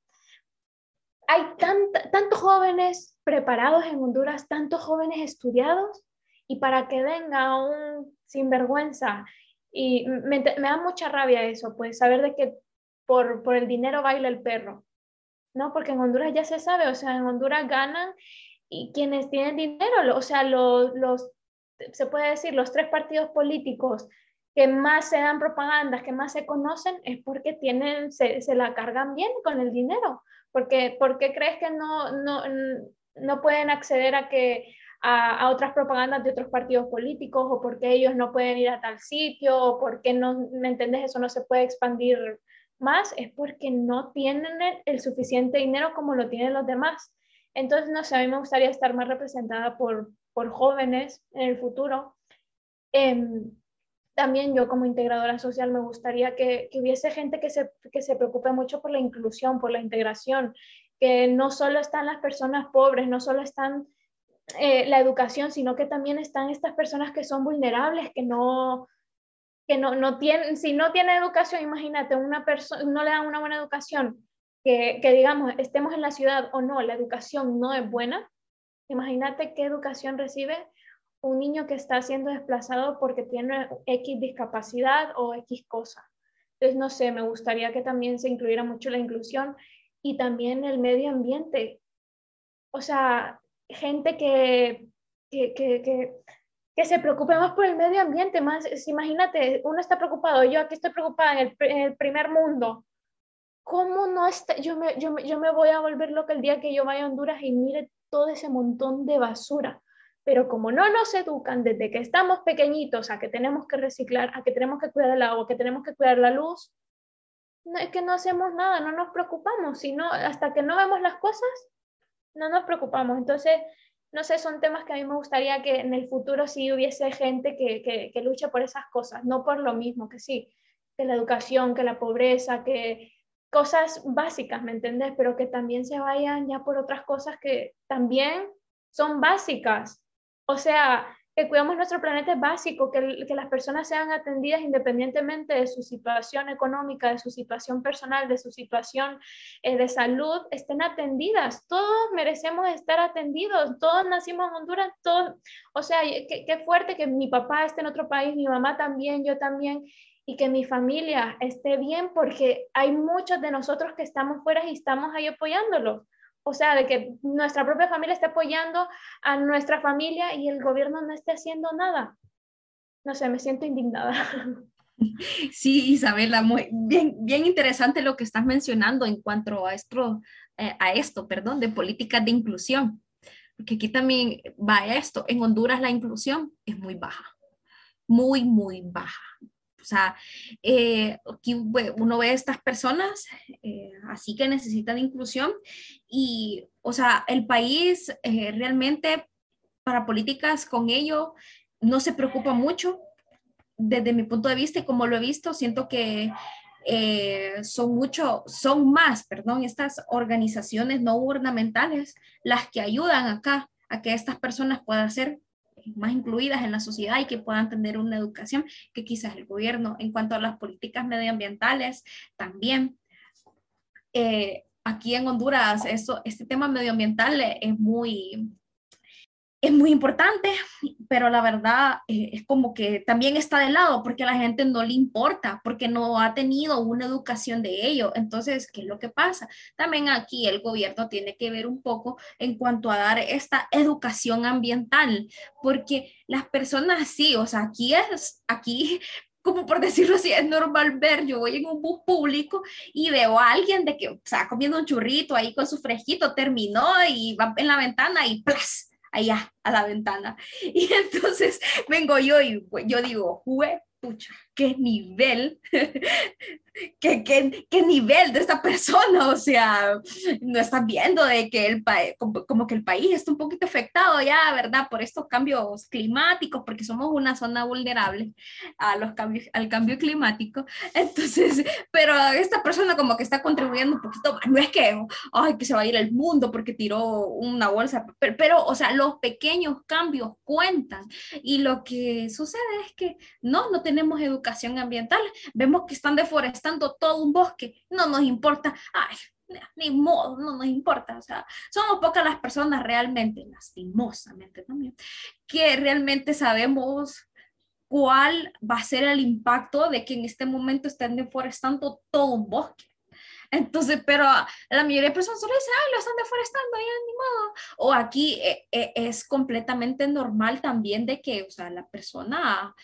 hay tantos jóvenes preparados en Honduras, tantos jóvenes estudiados, y para que venga un sinvergüenza, y me, da mucha rabia eso, pues saber de que por, por el dinero baila el perro, ¿no? Porque en Honduras ya se sabe, o sea, en Honduras ganan y quienes tienen dinero, o sea, los, los se puede decir, los tres partidos políticos que más se dan propagandas, que más se conocen, es porque tienen, se, se la cargan bien con el dinero. Porque, ¿Por qué crees que no, no, no pueden acceder a, que, a, a, otras propagandas de otros partidos políticos o por qué ellos no pueden ir a tal sitio o por qué no, ¿me entiendes? Eso no se puede expandir más, es porque no tienen el, suficiente dinero como lo tienen los demás. Entonces, no sé, a mí me gustaría estar más representada por, jóvenes en el futuro. Eh, también yo como integradora social me gustaría que, hubiese gente que se, que se preocupe mucho por la inclusión, por la integración, que no solo están las personas pobres, no solo están eh, la educación, sino que también están estas personas que son vulnerables, que no, que no, no tienen, si no tienen educación, imagínate, una persona, no le dan una buena educación, que, que digamos, estemos en la ciudad o no, la educación no es buena, imagínate qué educación recibe un niño que está siendo desplazado porque tiene X discapacidad o X cosa. Entonces, no sé, me gustaría que también se incluyera mucho la inclusión y también el medio ambiente. O sea, gente que, que, que, que, se preocupe más por el medio ambiente, más, imagínate, uno está preocupado, yo aquí estoy preocupada en el, primer mundo. ¿Cómo no está? Yo me, yo, yo me voy a volver loca el día que yo vaya a Honduras y mire todo ese montón de basura pero como no nos educan desde que estamos pequeñitos a que tenemos que reciclar, a que tenemos que cuidar el agua, a que tenemos que cuidar la luz, no, es que no hacemos nada, no nos preocupamos, sino hasta que no vemos las cosas, no nos preocupamos. Entonces, no sé, son temas que a mí me gustaría que en el futuro sí hubiese gente que, que, que luche por esas cosas, no por lo mismo, que sí, que la educación, que la pobreza, que cosas básicas, ¿me entiendes? Pero que también se vayan ya por otras cosas que también son básicas o sea, que cuidamos nuestro planeta es básico, que, que, las personas sean atendidas independientemente de su situación económica, de su situación personal, de su situación eh, de salud, estén atendidas. Todos merecemos estar atendidos, todos nacimos en Honduras, todos, o sea, qué, fuerte que mi papá esté en otro país, mi mamá también, yo también, y que mi familia esté bien, porque hay muchos de nosotros que estamos fuera y estamos ahí apoyándolos o sea, de que nuestra propia familia esté apoyando a nuestra familia y el gobierno no esté haciendo nada. No sé, me siento indignada. Sí, Isabela, muy bien, bien interesante lo que estás mencionando en cuanto a esto, eh, a esto, perdón, de políticas de inclusión. Porque aquí también va esto. En Honduras la inclusión es muy baja, muy, muy baja. Sea, eh, aquí uno ve a estas personas eh, así que necesitan inclusión y, o sea, el país realmente para políticas con ello no se preocupa mucho. Desde mi punto de vista y como lo he visto, siento que eh, son mucho, son más, perdón, estas organizaciones no gubernamentales las que ayudan acá a que estas personas puedan ser más incluidas en la sociedad y que puedan tener una educación que quizás el gobierno en cuanto a las políticas medioambientales también. Eh, aquí en Honduras, eso, este tema medioambiental es muy, es muy importante, pero la verdad eh, es como que también está de lado porque a la gente no le importa, porque no ha tenido una educación de ello. Entonces, ¿qué es lo que pasa? También aquí el gobierno tiene que ver un poco en cuanto a dar esta educación ambiental, porque las personas sí, o sea, aquí es, aquí como por decirlo así, es normal ver, yo voy en un bus público y veo a alguien de que, o sea, comiendo un churrito ahí con su fresquito, terminó y va en la ventana y ¡plas! Allá a la ventana. Y entonces vengo yo y yo digo, jue, pucha, qué nivel ¿Qué, qué, nivel de esta persona, o sea, no están viendo de que el país, como, que el país está un poquito afectado ya, ¿verdad? Por estos cambios climáticos, porque somos una zona vulnerable a los cambios, al cambio climático. Entonces, pero esta persona como que está contribuyendo un poquito no es que, ay, que se va a ir el mundo porque tiró una bolsa, pero, pero o sea, los pequeños cambios cuentan y lo que sucede es que no, no tenemos educación ambiental, vemos que están deforestando todo un bosque, no nos importa, ay, ni modo, no nos importa, o sea, somos pocas las personas realmente, lastimosamente también, que realmente sabemos cuál va a ser el impacto de que en este momento estén deforestando todo un bosque. Entonces, pero la mayoría de personas solo dicen, ay, lo están deforestando, ya ni modo. O aquí eh, eh, es completamente normal también de que, o sea, la persona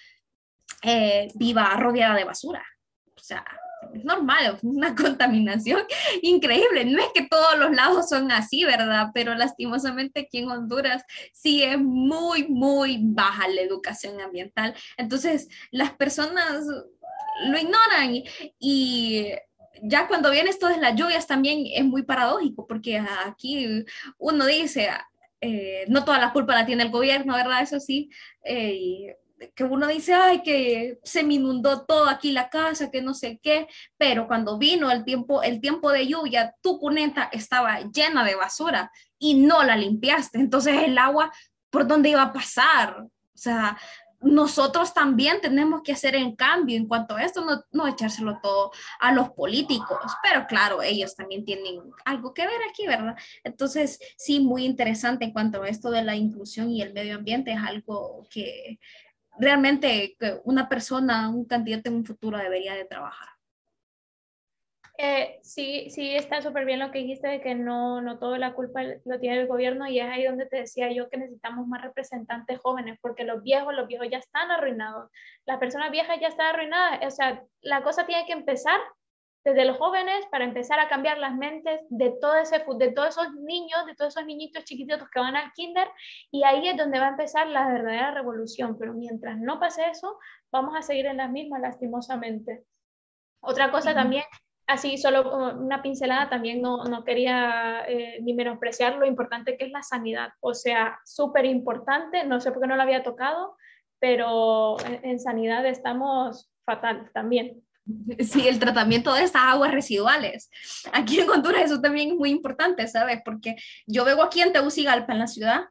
eh, viva rodeada de basura. O sea, es normal, una contaminación increíble. No es que todos los lados son así, ¿verdad? Pero lastimosamente aquí en Honduras sí es muy, muy baja la educación ambiental. Entonces, las personas lo ignoran y, ya cuando viene esto de las lluvias también es muy paradójico porque aquí uno dice, eh, no toda la culpa la tiene el gobierno, ¿verdad? Eso sí. Eh, que uno dice, ay, que se me inundó todo aquí la casa, que no sé qué, pero cuando vino el tiempo, el tiempo de lluvia, tu cuneta estaba llena de basura y no la limpiaste. Entonces el agua, ¿por dónde iba a pasar? O sea, nosotros también tenemos que hacer en cambio en cuanto a esto, no, no, echárselo todo a los políticos, pero claro, ellos también tienen algo que ver aquí, ¿verdad? Entonces, sí, muy interesante en cuanto a esto de la inclusión y el medio ambiente, es algo que realmente una persona, un candidato en un futuro debería de trabajar. Eh, sí, sí, está súper bien lo que dijiste de que no, no toda la culpa lo tiene el gobierno y es ahí donde te decía yo que necesitamos más representantes jóvenes porque los viejos, los viejos ya están arruinados, las personas viejas ya están arruinadas, o sea, la cosa tiene que empezar desde los jóvenes para empezar a cambiar las mentes de, todo ese, de todos esos niños, de todos esos niñitos chiquititos que van al kinder, y ahí es donde va a empezar la verdadera revolución. Pero mientras no pase eso, vamos a seguir en las mismas, lastimosamente. Otra cosa también, así solo una pincelada, también no, no quería eh, ni menospreciar lo importante que es la sanidad. O sea, súper importante, no sé por qué no lo había tocado, pero en sanidad estamos fatal también. Sí, el tratamiento de estas aguas residuales. Aquí en Honduras eso también es muy importante, ¿sabes? Porque yo veo aquí en Tegucigalpa, en la ciudad,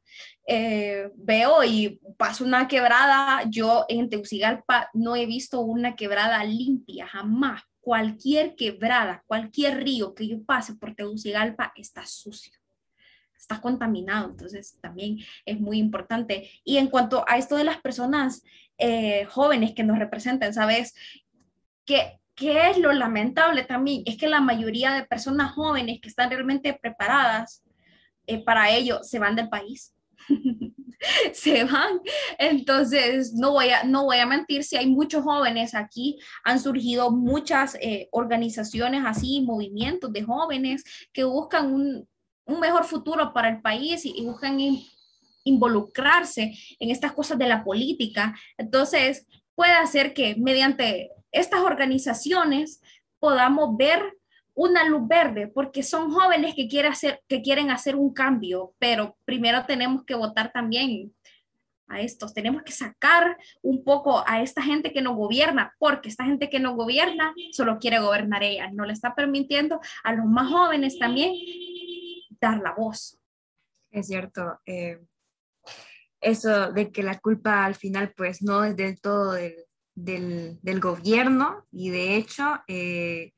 eh, veo y paso una quebrada, yo en Tegucigalpa no he visto una quebrada limpia, jamás. Cualquier quebrada, cualquier río que yo pase por Tegucigalpa está sucio está contaminado, entonces también es muy importante. Y en cuanto a esto de las personas eh, jóvenes que nos representan, ¿sabes? Que, es lo lamentable también, es que la mayoría de personas jóvenes que están realmente preparadas eh, para ello se van del país. se van. Entonces, no voy, a, no voy a mentir, si hay muchos jóvenes aquí, han surgido muchas eh, organizaciones así, movimientos de jóvenes que buscan un, un mejor futuro para el país y, buscan involucrarse en estas cosas de la política. Entonces, puede hacer que mediante estas organizaciones podamos ver una luz verde, porque son jóvenes que, quieren hacer, un cambio, pero primero tenemos que votar también a estos, tenemos que sacar un poco a esta gente que nos gobierna, porque esta gente que nos gobierna solo quiere gobernar ella, no le está permitiendo a los más jóvenes también dar la voz. Es cierto, eh, eso de que la culpa al final pues no es del todo del, del, gobierno y de hecho... Eh,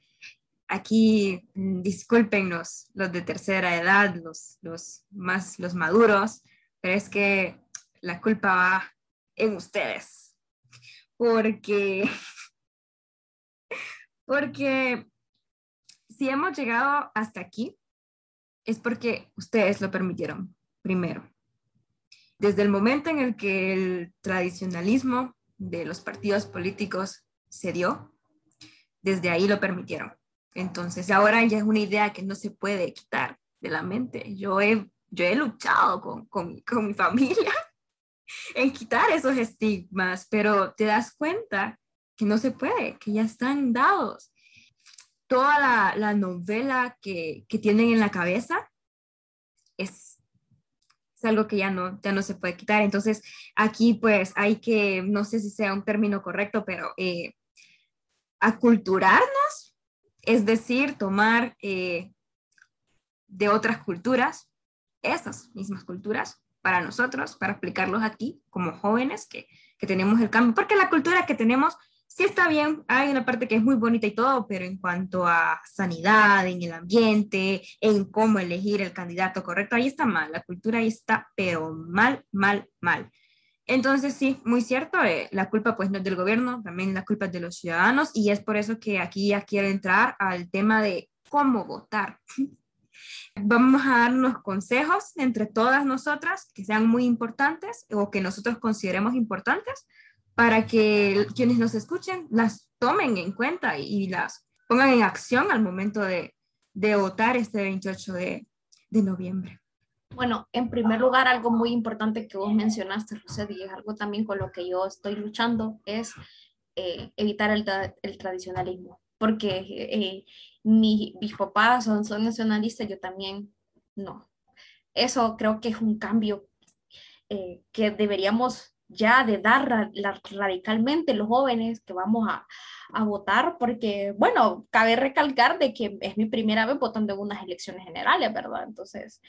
aquí mm, discúlpenos los de tercera edad, los, los más los maduros, pero es que la culpa va en ustedes. Porque, porque si hemos llegado hasta aquí, es porque ustedes lo permitieron primero. Desde el momento en el que el tradicionalismo de los partidos políticos se dio, desde ahí lo permitieron. Entonces, ahora ya es una idea que no se puede quitar de la mente. Yo he, yo he luchado con, con, con mi familia en quitar esos estigmas, pero te das cuenta que no se puede, que ya están dados. Toda la, la novela que, que, tienen en la cabeza es, algo que ya no, ya no se puede quitar. Entonces, aquí pues hay que, no sé si sea un término correcto, pero eh, aculturarnos es decir, tomar eh, de otras culturas, esas mismas culturas, para nosotros, para aplicarlos aquí como jóvenes que, que tenemos el cambio, porque la cultura que tenemos sí está bien, hay una parte que es muy bonita y todo, pero en cuanto a sanidad, en el ambiente, en cómo elegir el candidato correcto, ahí está mal, la cultura ahí está, pero mal, mal, mal. Entonces, sí, muy cierto, eh, la culpa pues no es del gobierno, también la culpa es de los ciudadanos y es por eso que aquí ya quiero entrar al tema de cómo votar. Vamos a dar unos consejos entre todas nosotras que sean muy importantes o que nosotros consideremos importantes para que quienes nos escuchen las tomen en cuenta y, las pongan en acción al momento de, de votar este 28 de, de noviembre. Bueno, en primer lugar, algo muy importante que vos mencionaste, José, y es algo también con lo que yo estoy luchando, es eh, evitar el, el, tradicionalismo, porque eh, mis papás son, son nacionalistas, yo también no. Eso creo que es un cambio eh, que deberíamos ya de dar radicalmente los jóvenes que vamos a, a, votar, porque, bueno, cabe recalcar de que es mi primera vez votando en unas elecciones generales, ¿verdad? Entonces,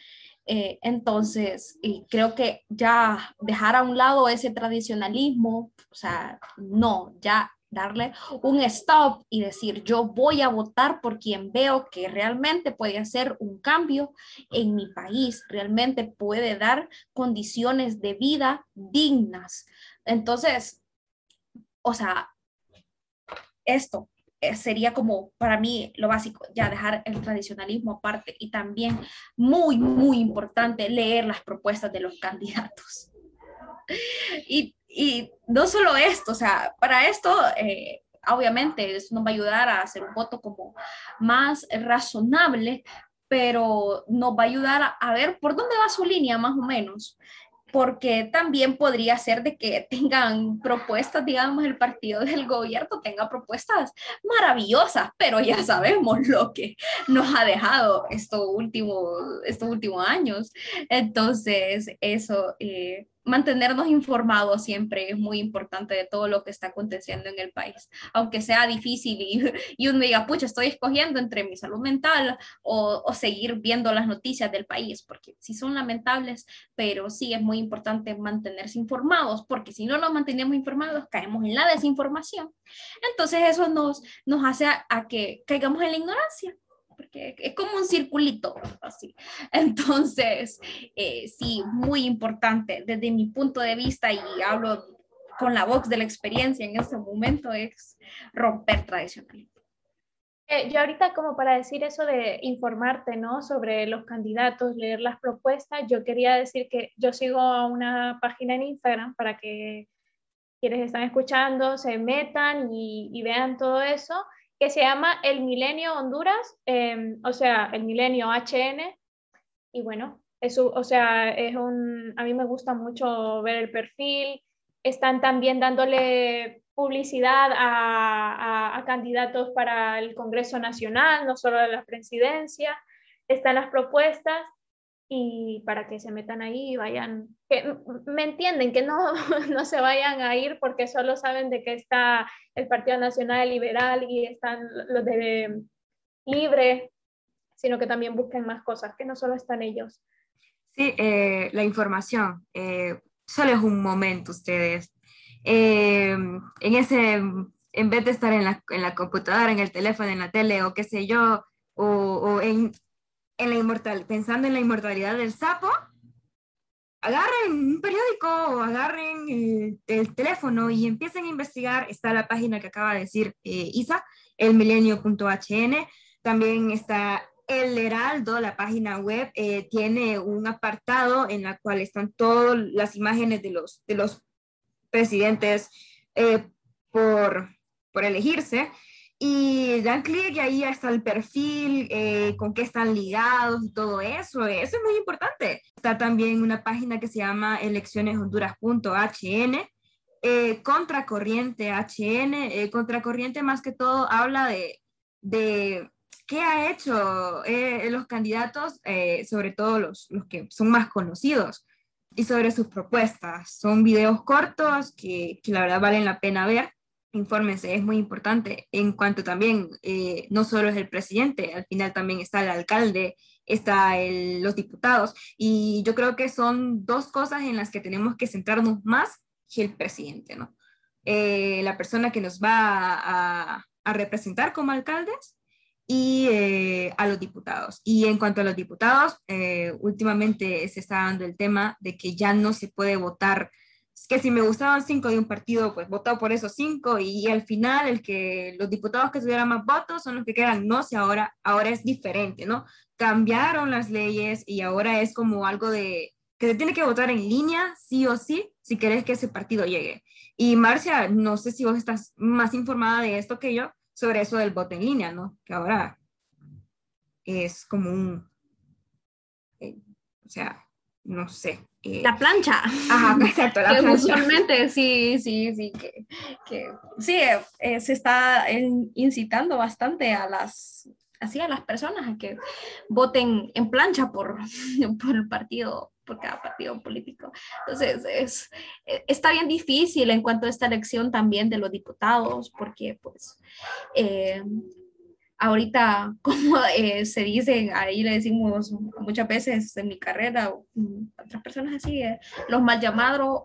eh, entonces, creo que ya dejar a un lado ese tradicionalismo, o sea, no, ya darle un stop y decir, yo voy a votar por quien veo que realmente puede hacer un cambio en mi país, realmente puede dar condiciones de vida dignas. Entonces, o sea, esto, eh, sería como para mí lo básico, ya dejar el tradicionalismo aparte y también muy, muy importante leer las propuestas de los candidatos. Y, y no solo esto, o sea, para esto, eh, obviamente, eso nos va a ayudar a hacer un voto como más razonable, pero nos va a ayudar a, a ver por dónde va su línea más o menos porque también podría ser de que tengan propuestas, digamos, el partido del gobierno tenga propuestas maravillosas, pero ya sabemos lo que nos ha dejado estos últimos, estos últimos años. Entonces, eso, eh, mantenernos informados siempre es muy importante de todo lo que está aconteciendo en el país, aunque sea difícil y, y uno diga, pucha, estoy escogiendo entre mi salud mental o, seguir viendo las noticias del país, porque sí son lamentables, pero sí es muy importante mantenerse informados, porque si no nos mantenemos informados, caemos en la desinformación. Entonces eso nos, nos hace a, a que caigamos en la ignorancia porque es como un circulito, así. Entonces, eh, sí, muy importante desde mi punto de vista y hablo con la voz de la experiencia en este momento es romper tradicionalismo. Eh, yo ahorita como para decir eso de informarte, ¿no? Sobre los candidatos, leer las propuestas, yo quería decir que yo sigo a una página en Instagram para que quienes están escuchando se metan y, vean todo eso, que se llama El Milenio Honduras, em, o sea, el Milenio HN. Y bueno, eso, o sea, es un, a mí me gusta mucho ver el perfil. Están también dándole publicidad a, candidatos para el Congreso Nacional, no solo de la presidencia. Están las propuestas y para que se metan ahí y vayan, que me entienden, que no, no se vayan a ir porque solo saben de que está el Partido Nacional Liberal y están los de Libre, sino que también busquen más cosas, que no solo están ellos. Sí, eh, la información, eh, solo es un momento ustedes. Eh, en ese, en vez de estar en la, en la, computadora, en el teléfono, en la tele o qué sé yo, o, o en, en la inmortal, pensando en la inmortalidad del sapo, agarren un periódico o agarren el, el, teléfono y empiecen a investigar. Está la página que acaba de decir eh, Isa, elmilenio.hn. También está El Heraldo, la página web, eh, tiene un apartado en la cual están todas las imágenes de los, de los presidentes eh, por, por elegirse y dan clic y ahí está el perfil, eh, con qué están ligados y todo eso. Eso es muy importante. Está también una página que se llama eleccioneshonduras.hn, eh, Contracorriente HN. Eh, Contracorriente más que todo habla de, de qué ha hecho los candidatos, sobre todo los, los que son más conocidos y sobre sus propuestas. Son videos cortos que, que la verdad valen la pena ver infórmense, es muy importante. En cuanto también, eh, no solo es el presidente, al final también está el alcalde, está el, los diputados, y yo creo que son dos cosas en las que tenemos que centrarnos más que el presidente, ¿no? Eh, la persona que nos va a, a representar como alcaldes y eh, a los diputados. Y en cuanto a los diputados, últimamente se está dando el tema de que ya no se puede votar que si me gustaban cinco de un partido, pues votado por esos cinco y, al final el que los diputados que tuvieran más votos son los que quedan, no sé, ahora, ahora es diferente, ¿no? Cambiaron las leyes y ahora es como algo de que se tiene que votar en línea, sí o sí, si querés que ese partido llegue. Y Marcia, no sé si vos estás más informada de esto que yo sobre eso del voto en línea, ¿no? Que ahora es como un, eh, o sea, no sé, eh, la plancha. Ajá, exacto, la plancha. Usualmente, sí, sí, sí, que, que sí, eh, se está incitando bastante a las, así a las personas a que voten en plancha por, por el partido, por cada partido político. Entonces, es, está bien difícil en cuanto a esta elección también de los diputados, porque pues... Eh, ahorita, como eh, se dice, ahí le decimos muchas veces en mi carrera, mm, otras personas así, eh, los, mal llamados,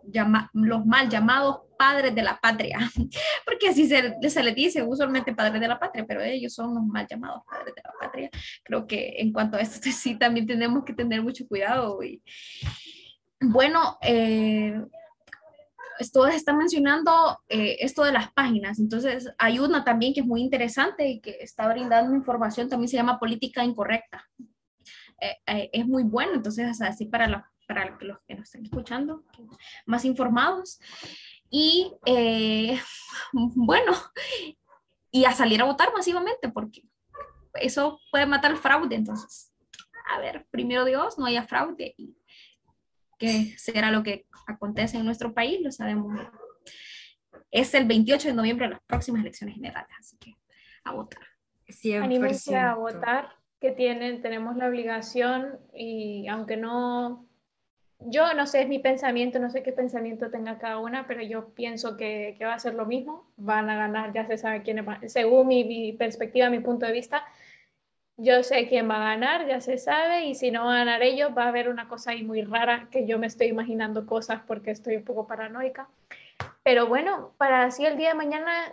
los mal llamados padres de la patria, porque así se, se les dice usualmente padres de la patria, pero ellos son los mal llamados padres de la patria. Creo que en cuanto a esto sí también tenemos que tener mucho cuidado. Y, bueno, eh, todos están mencionando eh, esto de las páginas, entonces hay una también que es muy interesante y que está brindando información, también se llama política incorrecta. Eh, eh, es muy bueno, entonces así para, para los que nos estén escuchando, más informados. Y bueno, y a salir a votar masivamente, porque eso puede matar el fraude, entonces, a ver, primero Dios, no haya fraude que será lo que acontece en nuestro país, lo sabemos. Es el 28 de noviembre las próximas elecciones generales, así que a votar. Anímense a votar, que tienen, tenemos la obligación y aunque no, yo no sé, es mi pensamiento, no sé qué pensamiento tenga cada una, pero yo pienso que, que va a ser lo mismo, van a ganar, ya se sabe quiénes van, según mi, mi perspectiva, mi punto de vista, yo sé quién va a ganar, ya se sabe, y si no van a ganar ellos, va a haber una cosa ahí muy rara que yo me estoy imaginando cosas porque estoy un poco paranoica. Pero bueno, para así el día de mañana,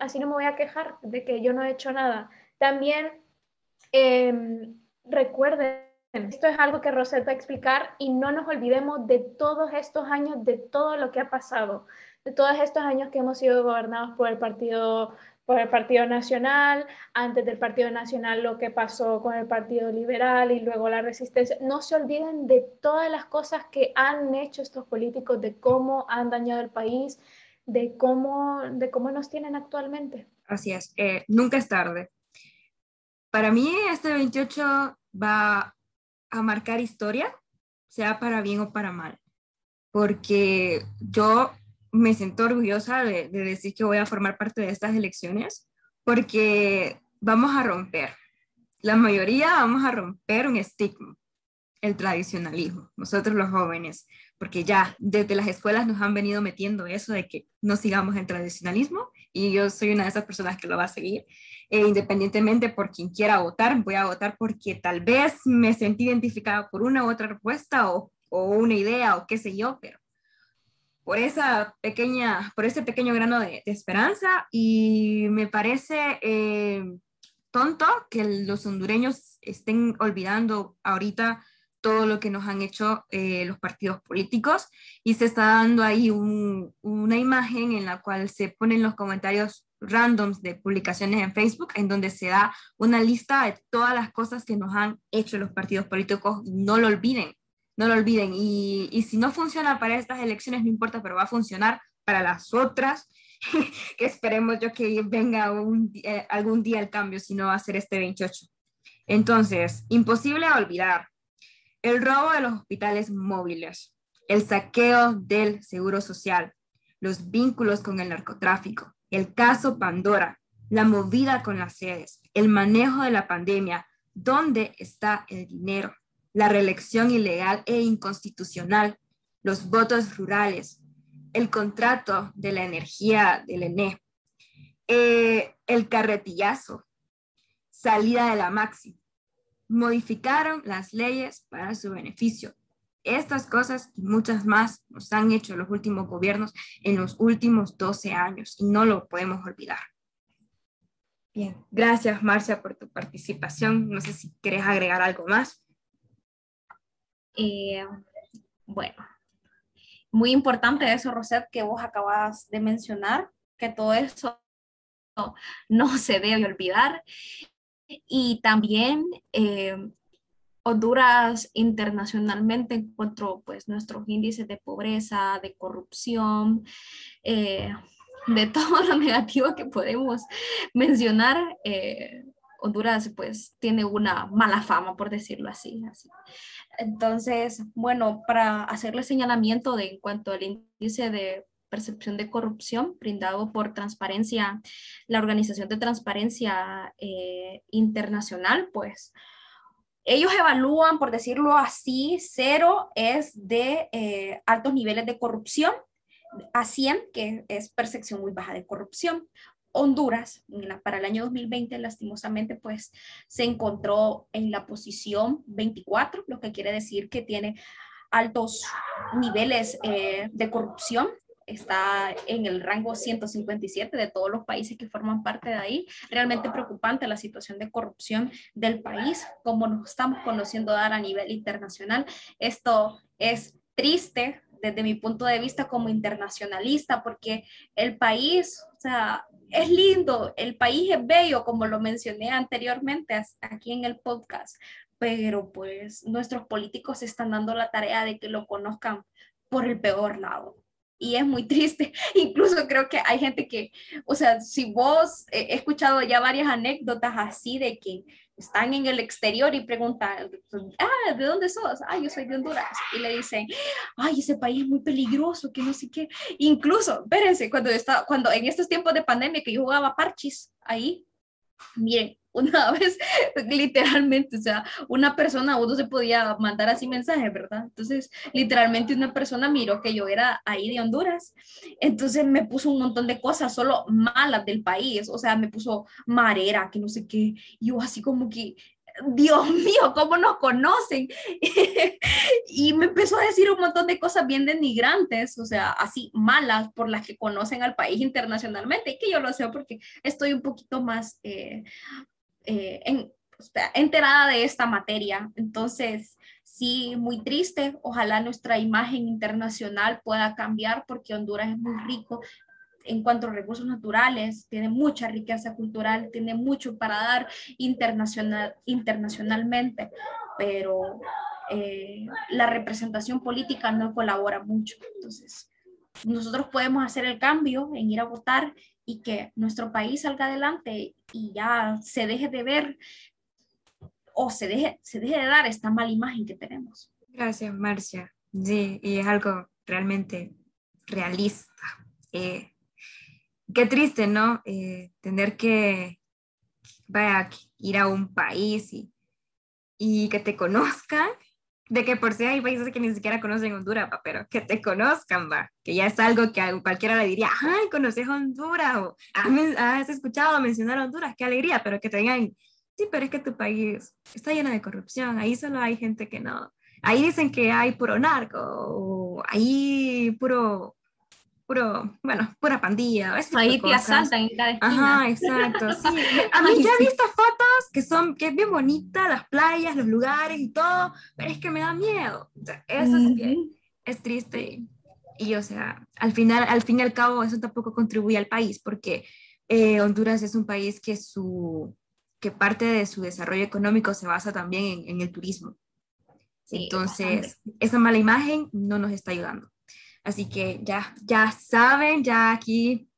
así no me voy a quejar de que yo no he hecho nada. También em, recuerden, esto es algo que Rosetta va a explicar y no nos olvidemos de todos estos años, de todo lo que ha pasado, de todos estos años que hemos sido gobernados por el Partido por el Partido Nacional, antes del Partido Nacional lo que pasó con el Partido Liberal y luego la resistencia. No se olviden de todas las cosas que han hecho estos políticos, de cómo han dañado el país, de cómo, de cómo nos tienen actualmente. Así es, eh, nunca es tarde. Para mí este 28 va a marcar historia, sea para bien o para mal, porque yo me siento orgullosa de, decir que voy a formar parte de estas elecciones porque vamos a romper, la mayoría vamos a romper un estigma, el tradicionalismo, nosotros los jóvenes, porque ya desde las escuelas nos han venido metiendo eso de que no sigamos el tradicionalismo y yo soy una de esas personas que lo va a seguir, e independientemente por quien quiera votar, voy a votar porque tal vez me sentí identificada por una u otra respuesta o, o una idea o qué sé yo, pero por esa pequeña, por ese pequeño grano de, esperanza y me parece eh, tonto que los hondureños estén olvidando ahorita todo lo que nos han hecho eh, los partidos políticos y se está dando ahí una imagen en la cual se ponen los comentarios randoms de publicaciones en Facebook en donde se da una lista de todas las cosas que nos han hecho los partidos políticos. No lo olviden, no lo olviden. Y, si no funciona para estas elecciones, no importa, pero va a funcionar para las otras, que esperemos yo que venga eh, algún día el cambio, si no va a ser este 28. Entonces, imposible olvidar el robo de los hospitales móviles, el saqueo del seguro social, los vínculos con el narcotráfico, el caso Pandora, la movida con las sedes, el manejo de la pandemia, ¿dónde está el dinero? La reelección ilegal e inconstitucional, los votos rurales, el contrato de la energía del ENE, eh, el carretillazo, salida de la Maxi. Modificaron las leyes para su beneficio. Estas cosas y muchas más nos han hecho los últimos gobiernos en los últimos 12 años y no lo podemos olvidar. Bien, gracias Marcia por tu participación. No sé si quieres agregar algo más. Eh, bueno, muy importante eso, Rosette, que vos acabas de mencionar, que todo eso no, se debe olvidar. Y también eh, Honduras internacionalmente encuentro pues nuestros índices de pobreza, de corrupción, eh, de todo lo negativo que podemos mencionar. Honduras pues tiene una mala fama, por decirlo así. Entonces, bueno, para hacerle señalamiento de en cuanto al índice de percepción de corrupción brindado por Transparencia, la Organización de Transparencia eh, Internacional, pues ellos evalúan, por decirlo así, cero es de eh, altos niveles de corrupción, a 100, que es percepción muy baja de corrupción. Honduras, para el año 2020, lastimosamente, pues se encontró en la posición 24, lo que quiere decir que tiene altos niveles eh, de corrupción. Está en el rango 157 de todos los países que forman parte de ahí. Realmente preocupante la situación de corrupción del país, como nos estamos conociendo dar a nivel internacional. Esto es triste desde mi punto de vista como internacionalista, porque el país, o sea, es lindo, el país es bello, como lo mencioné anteriormente aquí en el podcast, pero pues nuestros políticos están dando la tarea de que lo conozcan por el peor lado. Y es muy triste. Incluso creo que hay gente que, o sea, si vos, he escuchado ya varias anécdotas así de que están en el exterior y preguntan, ah, ¿de dónde sos? Ah, yo soy de Honduras. Y le dicen, ay, ese país es muy peligroso, que no sé qué. Incluso, espérense, cuando, estaba, cuando en estos tiempos de pandemia que yo jugaba parchis ahí, miren, una vez, literalmente, o sea, una persona, uno se podía mandar así mensajes, ¿verdad? Entonces, literalmente una persona miró que yo era ahí de Honduras, entonces me puso un montón de cosas, solo malas del país, o sea, me puso marera, que no sé qué, yo así como que, Dios mío, ¿cómo nos conocen? y me empezó a decir un montón de cosas bien denigrantes, o sea, así malas por las que conocen al país internacionalmente, y que yo lo sé porque estoy un poquito más eh, eh, en, enterada de esta materia. Entonces, sí, muy triste. Ojalá nuestra imagen internacional pueda cambiar porque Honduras es muy rico en cuanto a recursos naturales, tiene mucha riqueza cultural, tiene mucho para dar internacional, internacionalmente, pero eh, la representación política no colabora mucho. Entonces, nosotros podemos hacer el cambio en ir a votar y que nuestro país salga adelante y ya se deje de ver o se deje, se deje de dar esta mala imagen que tenemos. Gracias, Marcia. Sí, y es algo realmente realista. Eh, qué triste, ¿no? Eh, tener que ir a un país y, y que te conozcan de que por sí hay países que ni siquiera conocen Honduras, pero que te conozcan, va, que ya es algo que a cualquiera le diría, ay, conoces Honduras, o has escuchado mencionar Honduras, qué alegría, pero que te digan, sí, pero es que tu país está lleno de corrupción, ahí solo hay gente que no, ahí dicen que hay puro narco, o ahí puro puro, bueno, pura pandilla. Ahí te asaltan en cada esquina. Ajá, exacto, sí. A mí ya he visto fotos que son, que es bien bonita, las playas, los lugares y todo, pero es que me da miedo. eso es, es triste. Y, o sea, al final, al fin y al cabo, eso tampoco contribuye al país, porque eh, Honduras es un país que su, que parte de su desarrollo económico se basa también en, en el turismo. Entonces, esa mala imagen no nos está ayudando. Así que ya, ya saben, ya aquí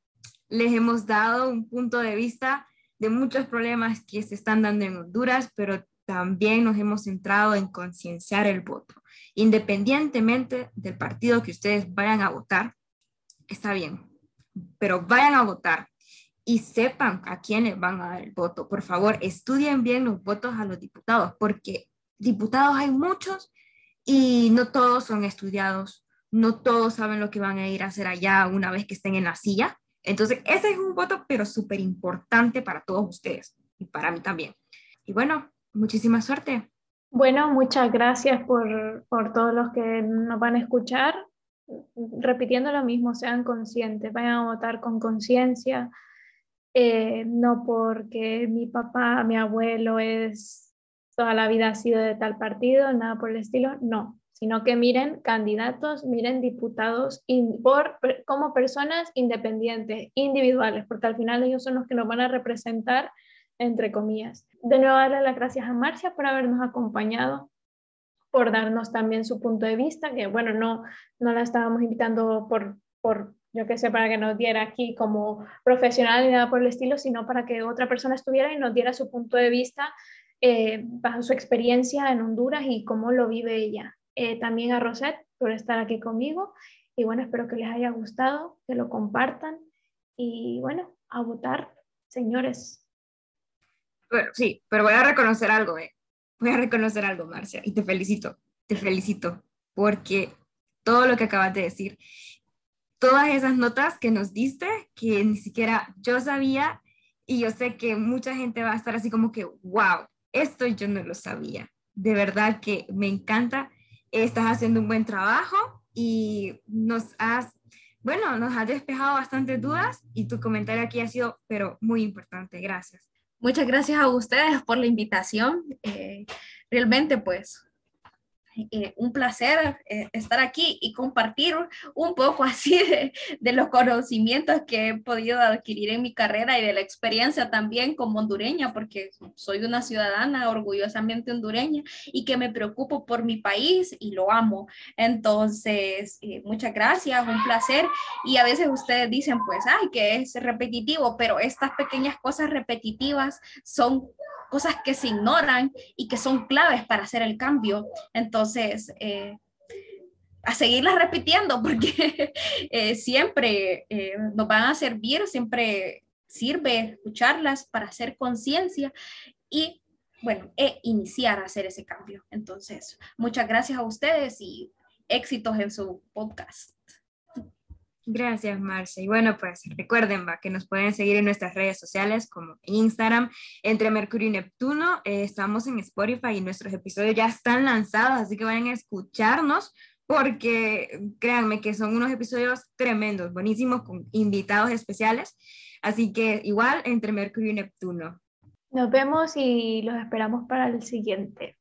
les hemos dado un punto de vista de muchos problemas que se están dando en Honduras, pero también nos hemos centrado en concienciar el voto. Independientemente del partido que ustedes vayan a votar, está bien, pero vayan a votar y sepan a quiénes van a dar el voto. Por favor, estudien bien los votos a los diputados, porque diputados hay muchos y no todos son estudiados, no todos saben lo que van a ir a hacer allá una vez que estén en la silla. Entonces, ese es un voto, pero súper importante para todos ustedes y para mí también. Y bueno, muchísima suerte. Bueno, muchas gracias por, por todos los que nos van a escuchar. Repitiendo lo mismo, sean conscientes, vayan a votar con conciencia, eh, no porque mi papá, mi abuelo es toda la vida ha sido de tal partido, nada por el estilo, no, sino que miren candidatos, miren diputados por, como personas independientes, individuales, porque al final ellos son los que nos van a representar, entre comillas. De nuevo, darle las gracias a Marcia por habernos acompañado, por darnos también su punto de vista, que bueno, no, no la estábamos invitando por, por yo qué sé, para que nos diera aquí como profesional ni nada por el estilo, sino para que otra persona estuviera y nos diera su punto de vista eh, bajo su experiencia en Honduras y cómo lo vive ella. Eh, también a Rosette por estar aquí conmigo. Y bueno, espero que les haya gustado, que lo compartan y bueno, a votar, señores. Bueno, sí, pero voy a reconocer algo, eh. Voy a reconocer algo, Marcia, y te felicito, te felicito, porque todo lo que acabas de decir, todas esas notas que nos diste, que ni siquiera yo sabía, y yo sé que mucha gente va a estar así como que, wow, esto yo no lo sabía. De verdad que me encanta estás haciendo un buen trabajo y nos has, bueno, nos has despejado bastantes dudas y tu comentario aquí ha sido, pero muy importante. Gracias. Muchas gracias a ustedes por la invitación. Eh, realmente, pues, eh, un placer eh, estar aquí y compartir un poco así de, los conocimientos que he podido adquirir en mi carrera y de la experiencia también como hondureña, porque soy una ciudadana orgullosamente hondureña y que me preocupo por mi país y lo amo. Entonces, eh, muchas gracias, un placer. Y a veces ustedes dicen, pues, ay, que es repetitivo, pero estas pequeñas cosas repetitivas son cosas que se ignoran y que son claves para hacer el cambio. Entonces, eh, a seguirlas repitiendo porque eh, siempre eh, nos van a servir, siempre sirve escucharlas para hacer conciencia y, bueno, e iniciar a hacer ese cambio. Entonces, muchas gracias a ustedes y éxitos en su podcast. Gracias, Marcia. Y bueno, pues recuerden va, que nos pueden seguir en nuestras redes sociales como Instagram, entre Mercurio y Neptuno. Eh, estamos en Spotify y nuestros episodios ya están lanzados, así que vayan a escucharnos porque créanme que son unos episodios tremendos, buenísimos, con invitados especiales. Así que igual entre Mercurio y Neptuno. Nos vemos y los esperamos para el siguiente.